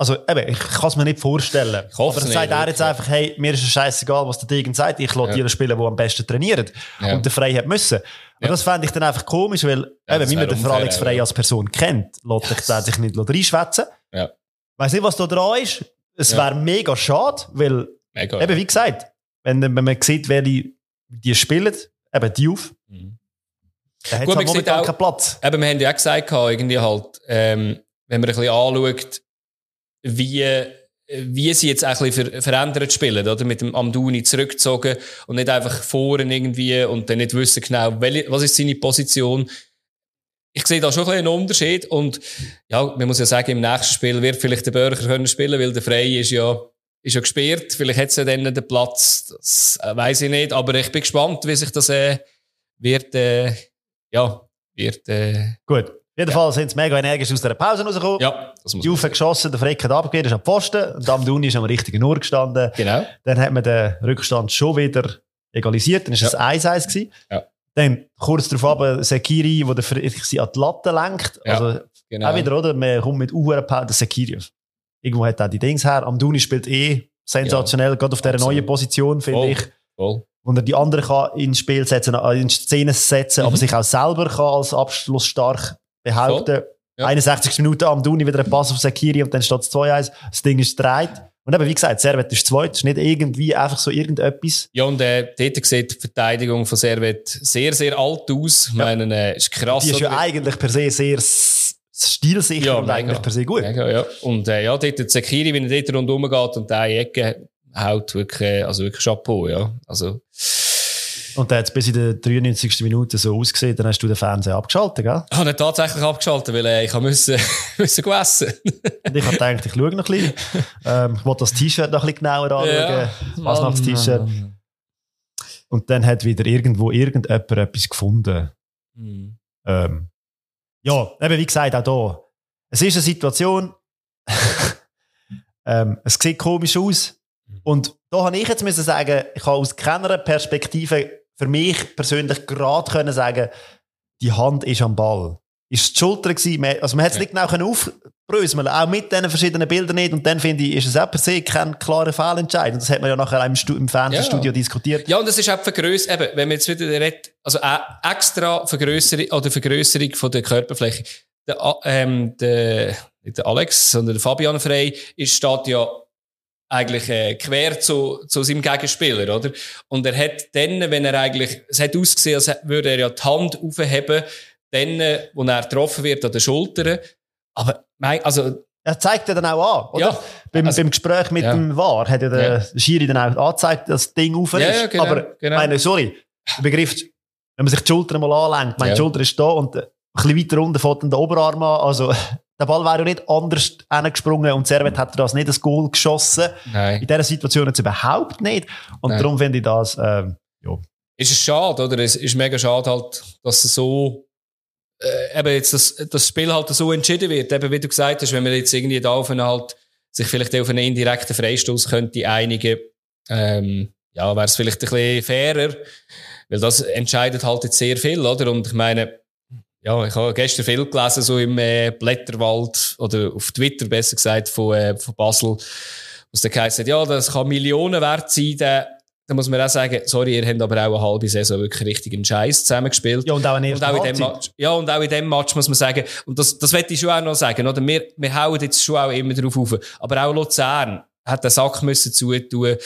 also eben, ich kann es mir nicht vorstellen. Ich hoffe Aber dann sagt er jetzt einfach, hey, mir ist es scheißegal, was der Degen sagt, ich lasse Ja. die spielen, die am besten trainieren. Und der Frey hat müssen. Und Ja. das fände ich dann einfach komisch, weil, eben, wie man den Alex Frey ja. als Person kennt, lässt Yes. er sich nicht reinschwätzen. Ja. Weiss nicht, was da dran ist. Es wäre mega schade, weil, Mega. eben, wie gesagt, wenn, wenn man sieht, welche die spielen, eben die auf, Mhm. dann hat es halt momentan auch- keinen Platz. Eben, wir haben ja auch gesagt, irgendwie halt, ähm, wenn man ein bisschen anschaut, wie, wie sie jetzt auch ein bisschen ver verändert spielen, oder? Mit dem Amduni zurückgezogen und nicht einfach vorne irgendwie und dann nicht wissen genau, welche, was ist seine Position. Ich sehe da schon ein bisschen einen Unterschied und, ja, man muss ja sagen, im nächsten Spiel wird vielleicht der Bürger können spielen, weil der Frey ist ja, ist ja gesperrt. Vielleicht hat es ja dann den Platz, das äh, weiß ich nicht, aber ich bin gespannt, wie sich das, äh, wird, äh, ja, wird, äh, Gut. Jedenfalls sind sie mega energisch aus der Pause rausgekommen. ja, das muss Die Juve geschossen, der Freck hat abgegeben, ist am Pfosten. Und Amduni ist am richtigen Uhr gestanden. Genau. Dann hat man den Rückstand schon wieder egalisiert. Dann war es Ja. 1-1. gewesen. Ja. Dann kurz darauf ab, Sekiri, der sie an die Latte lenkt. Ja. Also genau. auch wieder, oder? Man kommt mit Uhren der Sekiri. Irgendwo hat er die Dings her. Amduni spielt eh sensationell, gerade auf dieser neuen Position, finde ich. Voll. Wo er die anderen kann ins Spiel setzen, äh, in Szene setzen, Mhm. aber sich auch selber kann als Abschluss stark behaupten. Ja. 61 Minuten am Duni wieder ein Pass auf Sekiri und dann steht es 2-1. Das Ding ist dreit. Und eben, wie gesagt, Servet ist zweit. Ist nicht irgendwie einfach so irgendetwas. Ja, und äh, dort sieht die Verteidigung von Servet sehr, sehr alt aus. Ich meine, äh, ist krass. Die ist ja eigentlich per se sehr stilsicher Ja, und eigentlich per se gut. Mega, ja. Und äh, ja, dort der Sekiri, wenn er dort rundherum geht und die Ecke haut wirklich, äh, also wirklich Chapeau, ja. Also, Und dann hat es bis in der 93. Minute so ausgesehen, dann hast du den Fernseher abgeschaltet, gell? ich habe ihn tatsächlich abgeschaltet, weil äh, ich habe müssen, *laughs* müssen go essen. Und ich habe gedacht, ich schaue noch ein bisschen. Ähm, ich wollte das T-Shirt noch ein bisschen genauer anschauen. Ja. Was das T-Shirt. Und dann hat wieder irgendwo irgendjemand etwas gefunden. Hm. Ähm, ja, eben wie gesagt, auch da. Es ist eine Situation, *laughs* ähm, es sieht komisch aus. Und da habe ich jetzt müssen sagen, ich habe aus keiner Perspektive für mich persönlich gerade können sagen, die Hand ist am Ball. Ist die Schulter gewesen? Man- Also man hat es Ja. nicht genau aufbröseln, auch mit diesen verschiedenen Bildern nicht. Und dann finde ich, ist es auch per se kein klarer Fehlentscheid. Und das hat man ja nachher im, Stu im Fernsehstudio Ja. diskutiert. Ja, und das ist auch die Vergrösserung, eben, wenn man jetzt wieder redet, also auch extra Vergrösserung oder Vergrösserung von der Körperfläche. Der, ähm, der, nicht der Alex, sondern der Fabian Frey ist, steht ja eigentlich äh, quer zu, zu seinem Gegenspieler, oder? Und er hat dann, wenn er eigentlich, es hat ausgesehen, als würde er ja die Hand aufheben, dann, wo er getroffen wird an den Schultern. Aber, mein, also, Er zeigt ja dann auch an, oder? Ja. Beim, Also- beim Gespräch mit Ja. dem VAR hat ja der Schiri dann auch angezeigt, dass das Ding auf ist. Ja, genau, Aber, genau. meine, sorry, der Begriff, wenn man sich die Schulter mal anlenkt, meine. Schulter ist da und ein bisschen weiter unten fährt dann der Oberarm an, also, der Ball wäre ja nicht anders hingesprungen und Servet hat das nicht das Goal geschossen. nein. In dieser Situation jetzt überhaupt nicht. Und Nein. darum finde ich das, ähm, ja. ist es schade, oder? Es ist mega schade halt, dass es so, äh, eben jetzt das, das Spiel halt so entschieden wird. Eben, wie du gesagt hast, wenn man jetzt irgendwie da auf einen halt, sich vielleicht auf einen indirekten Freistoß könnte einigen, ähm, ja, wäre es vielleicht ein bisschen fairer. Weil das entscheidet halt jetzt sehr viel, oder? Und ich meine, ja, ich habe gestern viel gelesen, so im äh, Blätterwald, oder auf Twitter besser gesagt, von, äh, von Basel, was der geheißen hat, ja, das kann Millionen wert sein, der, da muss man auch sagen, sorry, ihr habt aber auch eine halbe Saison wirklich richtig einen Scheiß zusammengespielt. ja, und auch Und auch in dem. Match. Ja, und auch in dem Match muss man sagen, und das, das möchte ich schon auch noch sagen, oder? Wir, wir hauen jetzt schon auch immer drauf auf. Aber auch Luzern hat den Sack müssen zutun.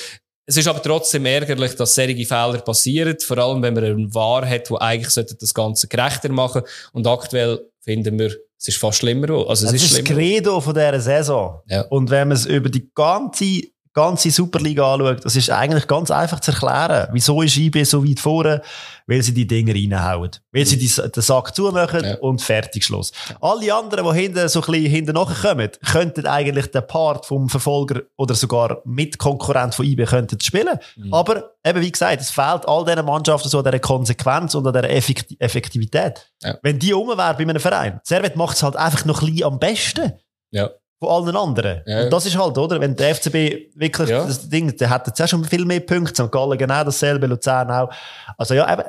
Es ist aber trotzdem ärgerlich, dass solche Fehler passieren. Vor allem, wenn man einen Wahr hat, der eigentlich sollte das Ganze gerechter machen. Und aktuell finden wir, es ist fast schlimmer. Also, es Das ist ist das. Credo von dieser Saison. Ja. Und wenn man es über die ganze ganze Superliga anschaut, das ist eigentlich ganz einfach zu erklären. Wieso ist IB so weit vorne? Weil sie die Dinger reinhauen. Weil sie die, den Sack zumachen Ja. und fertig Schluss. Alle anderen, die hinten so ein bisschen hinten nachkommen, könnten eigentlich den Part vom Verfolger oder sogar Mitkonkurrent von IB könnten spielen. Aber eben, wie gesagt, es fehlt all diesen Mannschaften so an dieser Konsequenz und an dieser Effekti- Effektivität. Ja. Wenn die rum wäre bei einem Verein, Servet macht es halt einfach noch ein bisschen am besten Ja. Von allen anderen. Ja. Und das ist halt, oder? Wenn der FCB wirklich Ja. das Ding, der hat jetzt auch schon viel mehr Punkte. St. Gallen genau dasselbe, Luzern auch. Also ja, eben,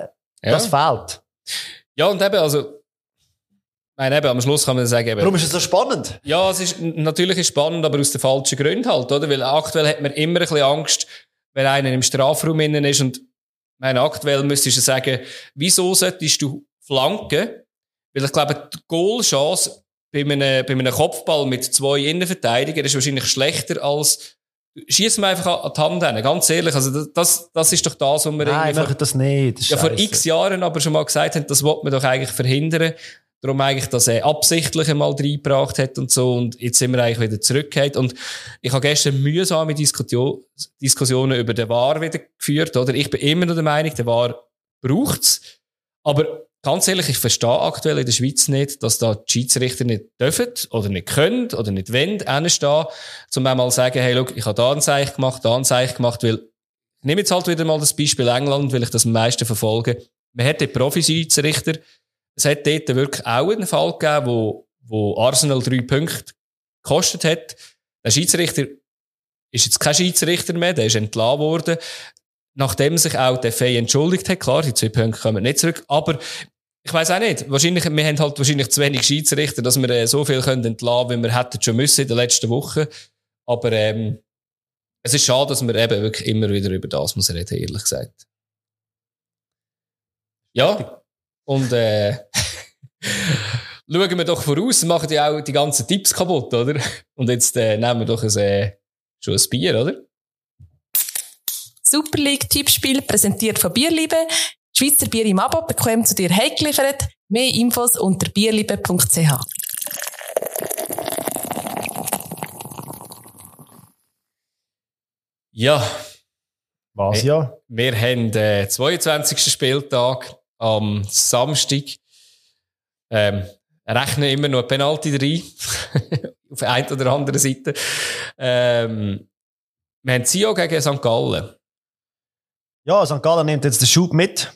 Ja. das fehlt. Ja, und eben, also, meine, eben, am Schluss kann man sagen, eben, Warum ist es so spannend? Ja, es ist natürlich ist spannend, aber aus den falschen Gründen halt, oder? Weil aktuell hat man immer ein bisschen Angst, wenn einer im Strafraum innen ist und, meine, aktuell müsstest du sagen, wieso solltest du flanken? Weil ich glaube, die Goalchance bei einem, bei einem Kopfball mit zwei Innenverteidigern ist wahrscheinlich schlechter als, schieß mir einfach an die Hand hin. Ganz ehrlich, also das- das, ist doch das, was wir Nein, irgendwie vor- das nicht. Das ja, vor x Jahren aber schon mal gesagt haben, das wollte man doch eigentlich verhindern. Darum eigentlich, dass er absichtlich einmal reingebracht hat und so. Und jetzt sind wir eigentlich wieder zurückgekehrt. Und ich habe gestern mühsame Diskussion, Diskussionen über den VAR wieder geführt, oder? Ich bin immer noch der Meinung, der VAR braucht's. Aber ganz ehrlich, ich verstehe aktuell in der Schweiz nicht, dass da die Schiedsrichter nicht dürfen oder nicht können oder nicht wollen, hinstehen, um einmal zu sagen, hey, look, ich habe da ein Zeichen gemacht, da ein Zeichen gemacht, weil ich nehme jetzt halt wieder mal das Beispiel England, weil ich das am meisten verfolge. Man hat den Profi-Schiedsrichter. Es hat dort wirklich auch einen Fall gegeben, wo, wo Arsenal drei Punkte gekostet hat. Der Schiedsrichter ist jetzt kein Schiedsrichter mehr, der ist entlassen worden. Nachdem sich auch der Fey entschuldigt hat, klar, die zwei Punkte kommen nicht zurück, aber ich weiß auch nicht. Wahrscheinlich, wir haben halt wahrscheinlich zu wenig Schiedsrichter, dass wir äh, so viel können entlassen, wie wir hätten schon müssen in den letzten Wochen. Aber ähm, es ist schade, dass man eben wirklich immer wieder über das muss reden, ehrlich gesagt. Ja, und äh, *laughs* schauen wir doch voraus, machen ja auch die ganzen Tipps kaputt, oder? Und jetzt äh, nehmen wir doch ein, äh, schon ein Bier, oder? Super League Tippspiel präsentiert von Bierliebe. Schweizer Bier im Abo bekommt zu dir heimgeliefert. Mehr Infos unter bierliebe.ch. Ja, Was ja? wir haben den 22. Spieltag am Samstag. Ähm, rechnen immer noch eine Penalty rein. *laughs* Auf der einen oder anderen Seite. Ähm, wir haben Sio gegen St. Gallen. Ja, St. Gallen nimmt jetzt den Schub mit.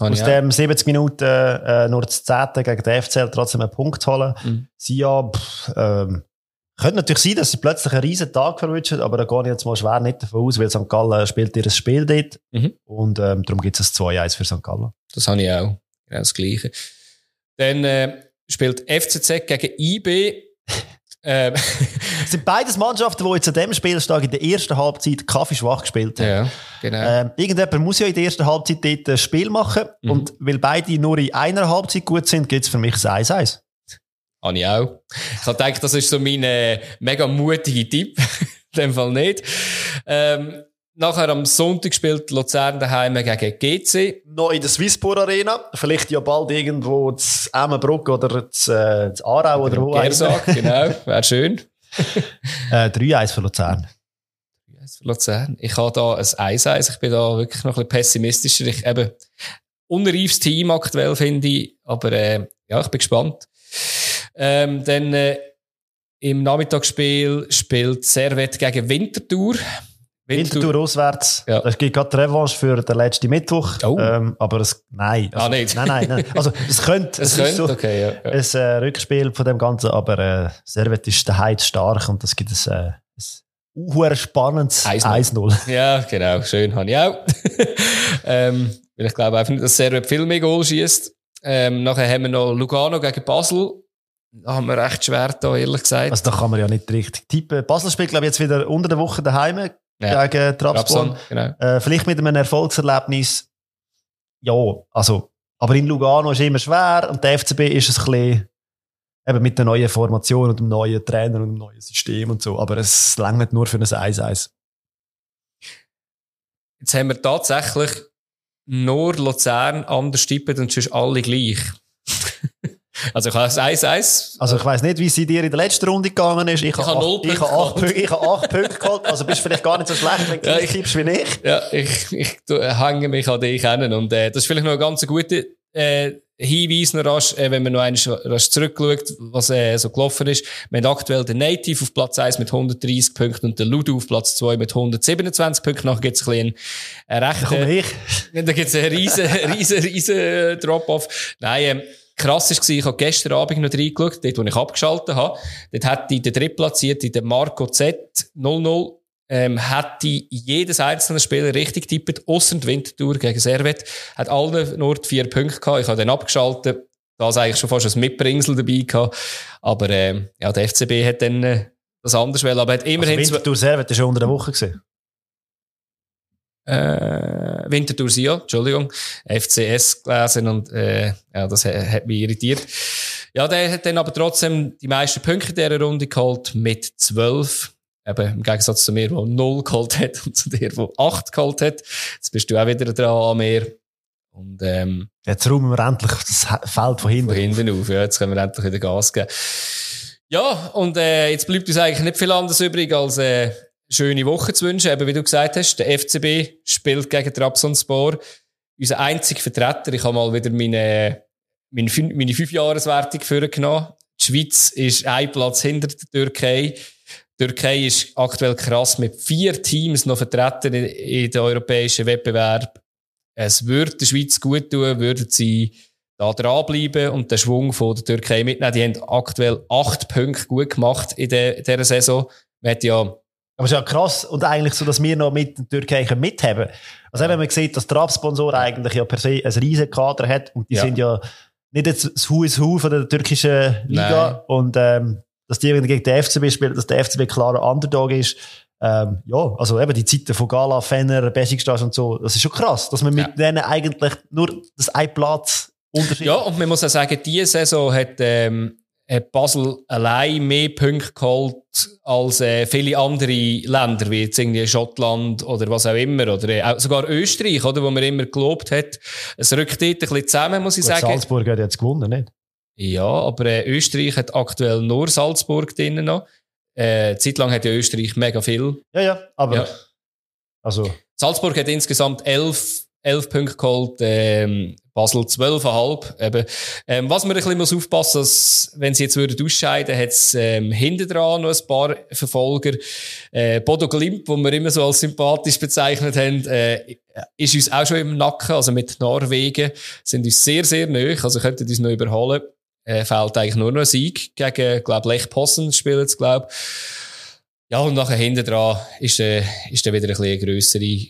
Habe Aus dem 70 Minuten äh, nur das 10. gegen den FCL trotzdem einen Punkt holen. Mhm. Sie ja, pff, ähm, könnte natürlich sein, dass sie plötzlich einen riesen Tag verwünschen, aber da gehe ich jetzt mal schwer nicht davon aus, weil St. Gallen spielt ihr Spiel dort. Mhm. Und ähm, darum gibt es ein 2-1 für St. Gallen. Das habe ich auch. Genau das Gleiche. Dann äh, spielt FCZ gegen IB. *laughs* ähm, Es sind beides Mannschaften, die jetzt an diesem Spieltag in der ersten Halbzeit kaffeeschwach gespielt haben. ja, genau. Ähm, irgendjemand muss ja in der ersten Halbzeit dort ein Spiel machen. Mhm. Und weil beide nur in einer Halbzeit gut sind, gibt es für mich ein 1-1. Habe ich auch. Ich habe gedacht, das ist so mein äh, mega mutige Tipp. *laughs* In dem Fall nicht. Ähm, nachher am Sonntag spielt Luzern daheim gegen GC. Noch in der Swisspor Arena. Vielleicht ja bald irgendwo zu Emmenbruck oder zu, äh, zu Aarau oder wo auch immer. Gersag, genau. Wäre schön. *laughs* Äh, 3-1 für Luzern. Für Luzern. Ich habe da ein 1-1. Ich bin da wirklich noch ein bisschen pessimistischer. Ich eben, unreifes Team aktuell, finde ich. Aber, äh, ja, ich bin gespannt. Ähm, dann, äh, im Nachmittagsspiel spielt Servet gegen Winterthur. Winterthur auswärts. Ja. Es gibt gerade Revanche für den letzten Mittwoch. Oh. Ähm, aber es, nein. Also, Ah, nicht. Nein, nein, nein. *laughs* Also, es könnte, Es es, könnte, ist so okay, ja. ja. ein äh, Rückspiel von dem Ganzen, aber äh, Servet ist daheim stark und das gibt ein, äh, ein uh, spannendes 1-0. 1-0. Ja, genau. Schön habe ich auch. *laughs* ähm, weil ich glaube einfach nicht, dass Servet viel mehr Goal schießt. Ähm, nachher haben wir noch Lugano gegen Basel. Da haben wir recht schwer da, ehrlich gesagt. Also, da kann man ja nicht richtig tippen. Basel spielt, glaube ich, jetzt wieder unter der Woche daheim Ja. gegen Trabzon. Genau. Äh, vielleicht mit einem Erfolgserlebnis. Ja, also, aber in Lugano ist immer schwer und der FCB ist es ein bisschen, eben mit der neuen Formation und dem neuen Trainer und dem neuen System und so. Aber es langt nur für ein 1-1. Jetzt haben wir tatsächlich nur Luzern anders tippen und sonst alle gleich. Also ich habe das 1-1. Also ich weiss nicht, wie sie dir in der letzten Runde gegangen ist. Ich, habe habe null acht, ich Punkte habe acht, geholt. Punkte- ich habe acht Punkte geholt. Also bist du vielleicht gar nicht so schlecht, wenn du Ja, ich- tippst wie ich. Ja, ich, ich tu- hänge mich an dich hin. Und äh, das ist vielleicht noch ein ganz guter äh, Hinweis noch rasch, äh, wenn man noch einmal rasch zurückschaut, was äh, so gelaufen ist. Wir haben aktuell den Native auf Platz 1 mit 130 Punkten und den Ludo auf Platz 2 mit 127 Punkten. Nachher gibt es ein bisschen einen rechten... Ich. *laughs* Ja, Da gibt's einen riesen, riesen, riesen äh, Drop-off. Nein, ähm, krass war, ich habe gestern Abend noch reingeschaut, dort, wo ich abgeschaltet habe. Dort hat die der drittplatzierte, der Marco Z 00, ähm, hat die jedes einzelne Spieler richtig tippt, ausser die Wintertour gegen Servet, hat alle nur vier Punkte gehabt. Ich habe dann abgeschaltet. Da ist eigentlich schon fast ein Mitbringsel dabei gehabt. Aber, ähm, ja, der FCB hat dann, äh, das anders wollen, aber hat Also immerhin zwei- Winterthur Servet ist schon unter der Woche gesehen. Äh, Winterthur Sia, Entschuldigung, FCS gelesen und äh, ja, das ha- hat mich irritiert. Ja, der hat dann aber trotzdem die meisten Punkte dieser Runde geholt mit 12. Eben im Gegensatz zu mir, der 0 geholt hat und zu dir, der 8 geholt hat. Jetzt bist du auch wieder dran an mir. Und ähm, Jetzt räumen wir endlich das Feld von hinten. von hinten auf. Ja, jetzt können wir endlich wieder Gas geben. Ja, und äh, jetzt bleibt uns eigentlich nicht viel anderes übrig, als äh, schöne Woche zu wünschen. Eben, wie du gesagt hast, der FCB spielt gegen Trabzonspor. Unser einziger Vertreter, ich habe mal wieder meine, meine, meine Fünfjahreswertung vorgenommen. Die Schweiz ist ein Platz hinter der Türkei. Die Türkei ist aktuell krass mit vier Teams noch vertreten in, in den europäischen Wettbewerb. Es würde der Schweiz gut tun, würden sie da dranbleiben und den Schwung von der Türkei mitnehmen. Die haben aktuell acht Punkte gut gemacht in, der, in dieser Saison. Man hat ja, Aber es ist ja krass und eigentlich so, dass wir noch mit der Türkei können mithaben Also eben, man sieht, dass der Absponsor eigentlich ja per se ein riesen Kader hat und die Ja. sind ja nicht jetzt das Hu is Hu von der türkischen Liga Nein. und ähm, dass die irgendwie gegen den FCB spielen, dass der FCB klarer Underdog ist. Ähm, ja, also eben die Zeiten von Gala, Fenner, Besiktas und so, das ist schon krass, dass man mit Ja. denen eigentlich nur das ein Platz Unterschied ja, und man muss auch sagen, diese Saison hat, ähm, hat Basel allein mehr Punkte geholt als äh, viele andere Länder, wie jetzt irgendwie Schottland oder was auch immer, oder äh, sogar Österreich, oder, wo man immer gelobt hat. Es rückt dort ein bisschen zusammen, muss ich Gut, sagen. Salzburg hat jetzt gewonnen, nicht? Ja, aber äh, Österreich hat aktuell nur Salzburg drinnen noch. Äh, zeitlang hat ja Österreich mega viel. Ja, ja, aber Ja. also Salzburg hat insgesamt elf, elf Punkte geholt, ähm, Basel 12,5. Eben. Ähm, was man ein bisschen muss aufpassen muss, wenn sie jetzt würden ausscheiden, hat es ähm, hinten dran noch ein paar Verfolger. Äh, Bodo Glimt, wo wir immer so als sympathisch bezeichnet haben, äh, ist uns auch schon im Nacken, also mit Norwegen, sind uns sehr, sehr nahe, also könnten uns noch überholen. Äh, fehlt eigentlich nur noch ein Sieg gegen, glaube Lech Possen spielen sie, glaube Ja, und nachher hinten dran ist, äh, ist dann wieder ein bisschen eine grössere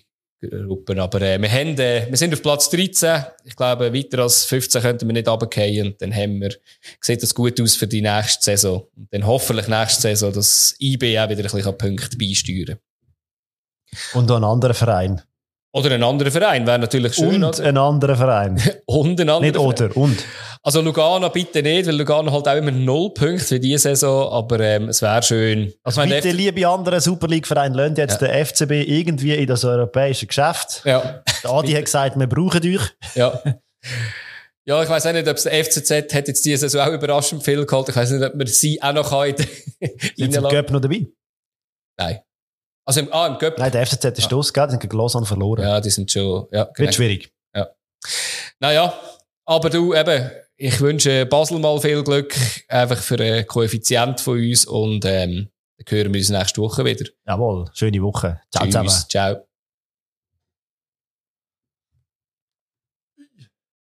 Gruppe. Aber äh, wir, haben, äh, wir sind auf Platz 13. Ich glaube, weiter als 15 könnten wir nicht runterfallen. Und dann haben wir, sieht das gut aus für die nächste Saison. Und dann hoffentlich nächste Saison, dass IB auch wieder ein bisschen Punkte beisteuern kann. und noch ein anderer Verein. Oder ein anderer Verein wäre natürlich schön. und oder? ein anderer Verein. *laughs* Und ein anderer nicht Verein. oder, und. Also Lugano bitte nicht, weil Lugano halt auch immer null Punkte für diese Saison, aber ähm, es wäre schön. Also Ich meine, bitte, liebe andere Super League-Vereine, lasst jetzt den FCB irgendwie in das europäische Geschäft. ja, Der Adi hat gesagt, wir brauchen euch. ja. Ja, ich weiß auch nicht, ob es der FCZ hat jetzt diese Saison auch überraschend viel geholt. Ich weiß nicht, ob man sie auch noch kann in Sind sie im. Cup noch dabei? Nein. Also im, ah, im Cup. Nein, der FCZ ist gell? Die sind gegen Lausanne verloren. Ja, die sind schon, ja, genau. Wird schwierig. Naja, aber du, eben, ich wünsche Basel mal viel Glück, einfach für einen Koeffizient von uns und ähm, dann hören wir uns nächste Woche wieder. Jawohl, schöne Woche. Ciao Tschüss, zusammen. ciao.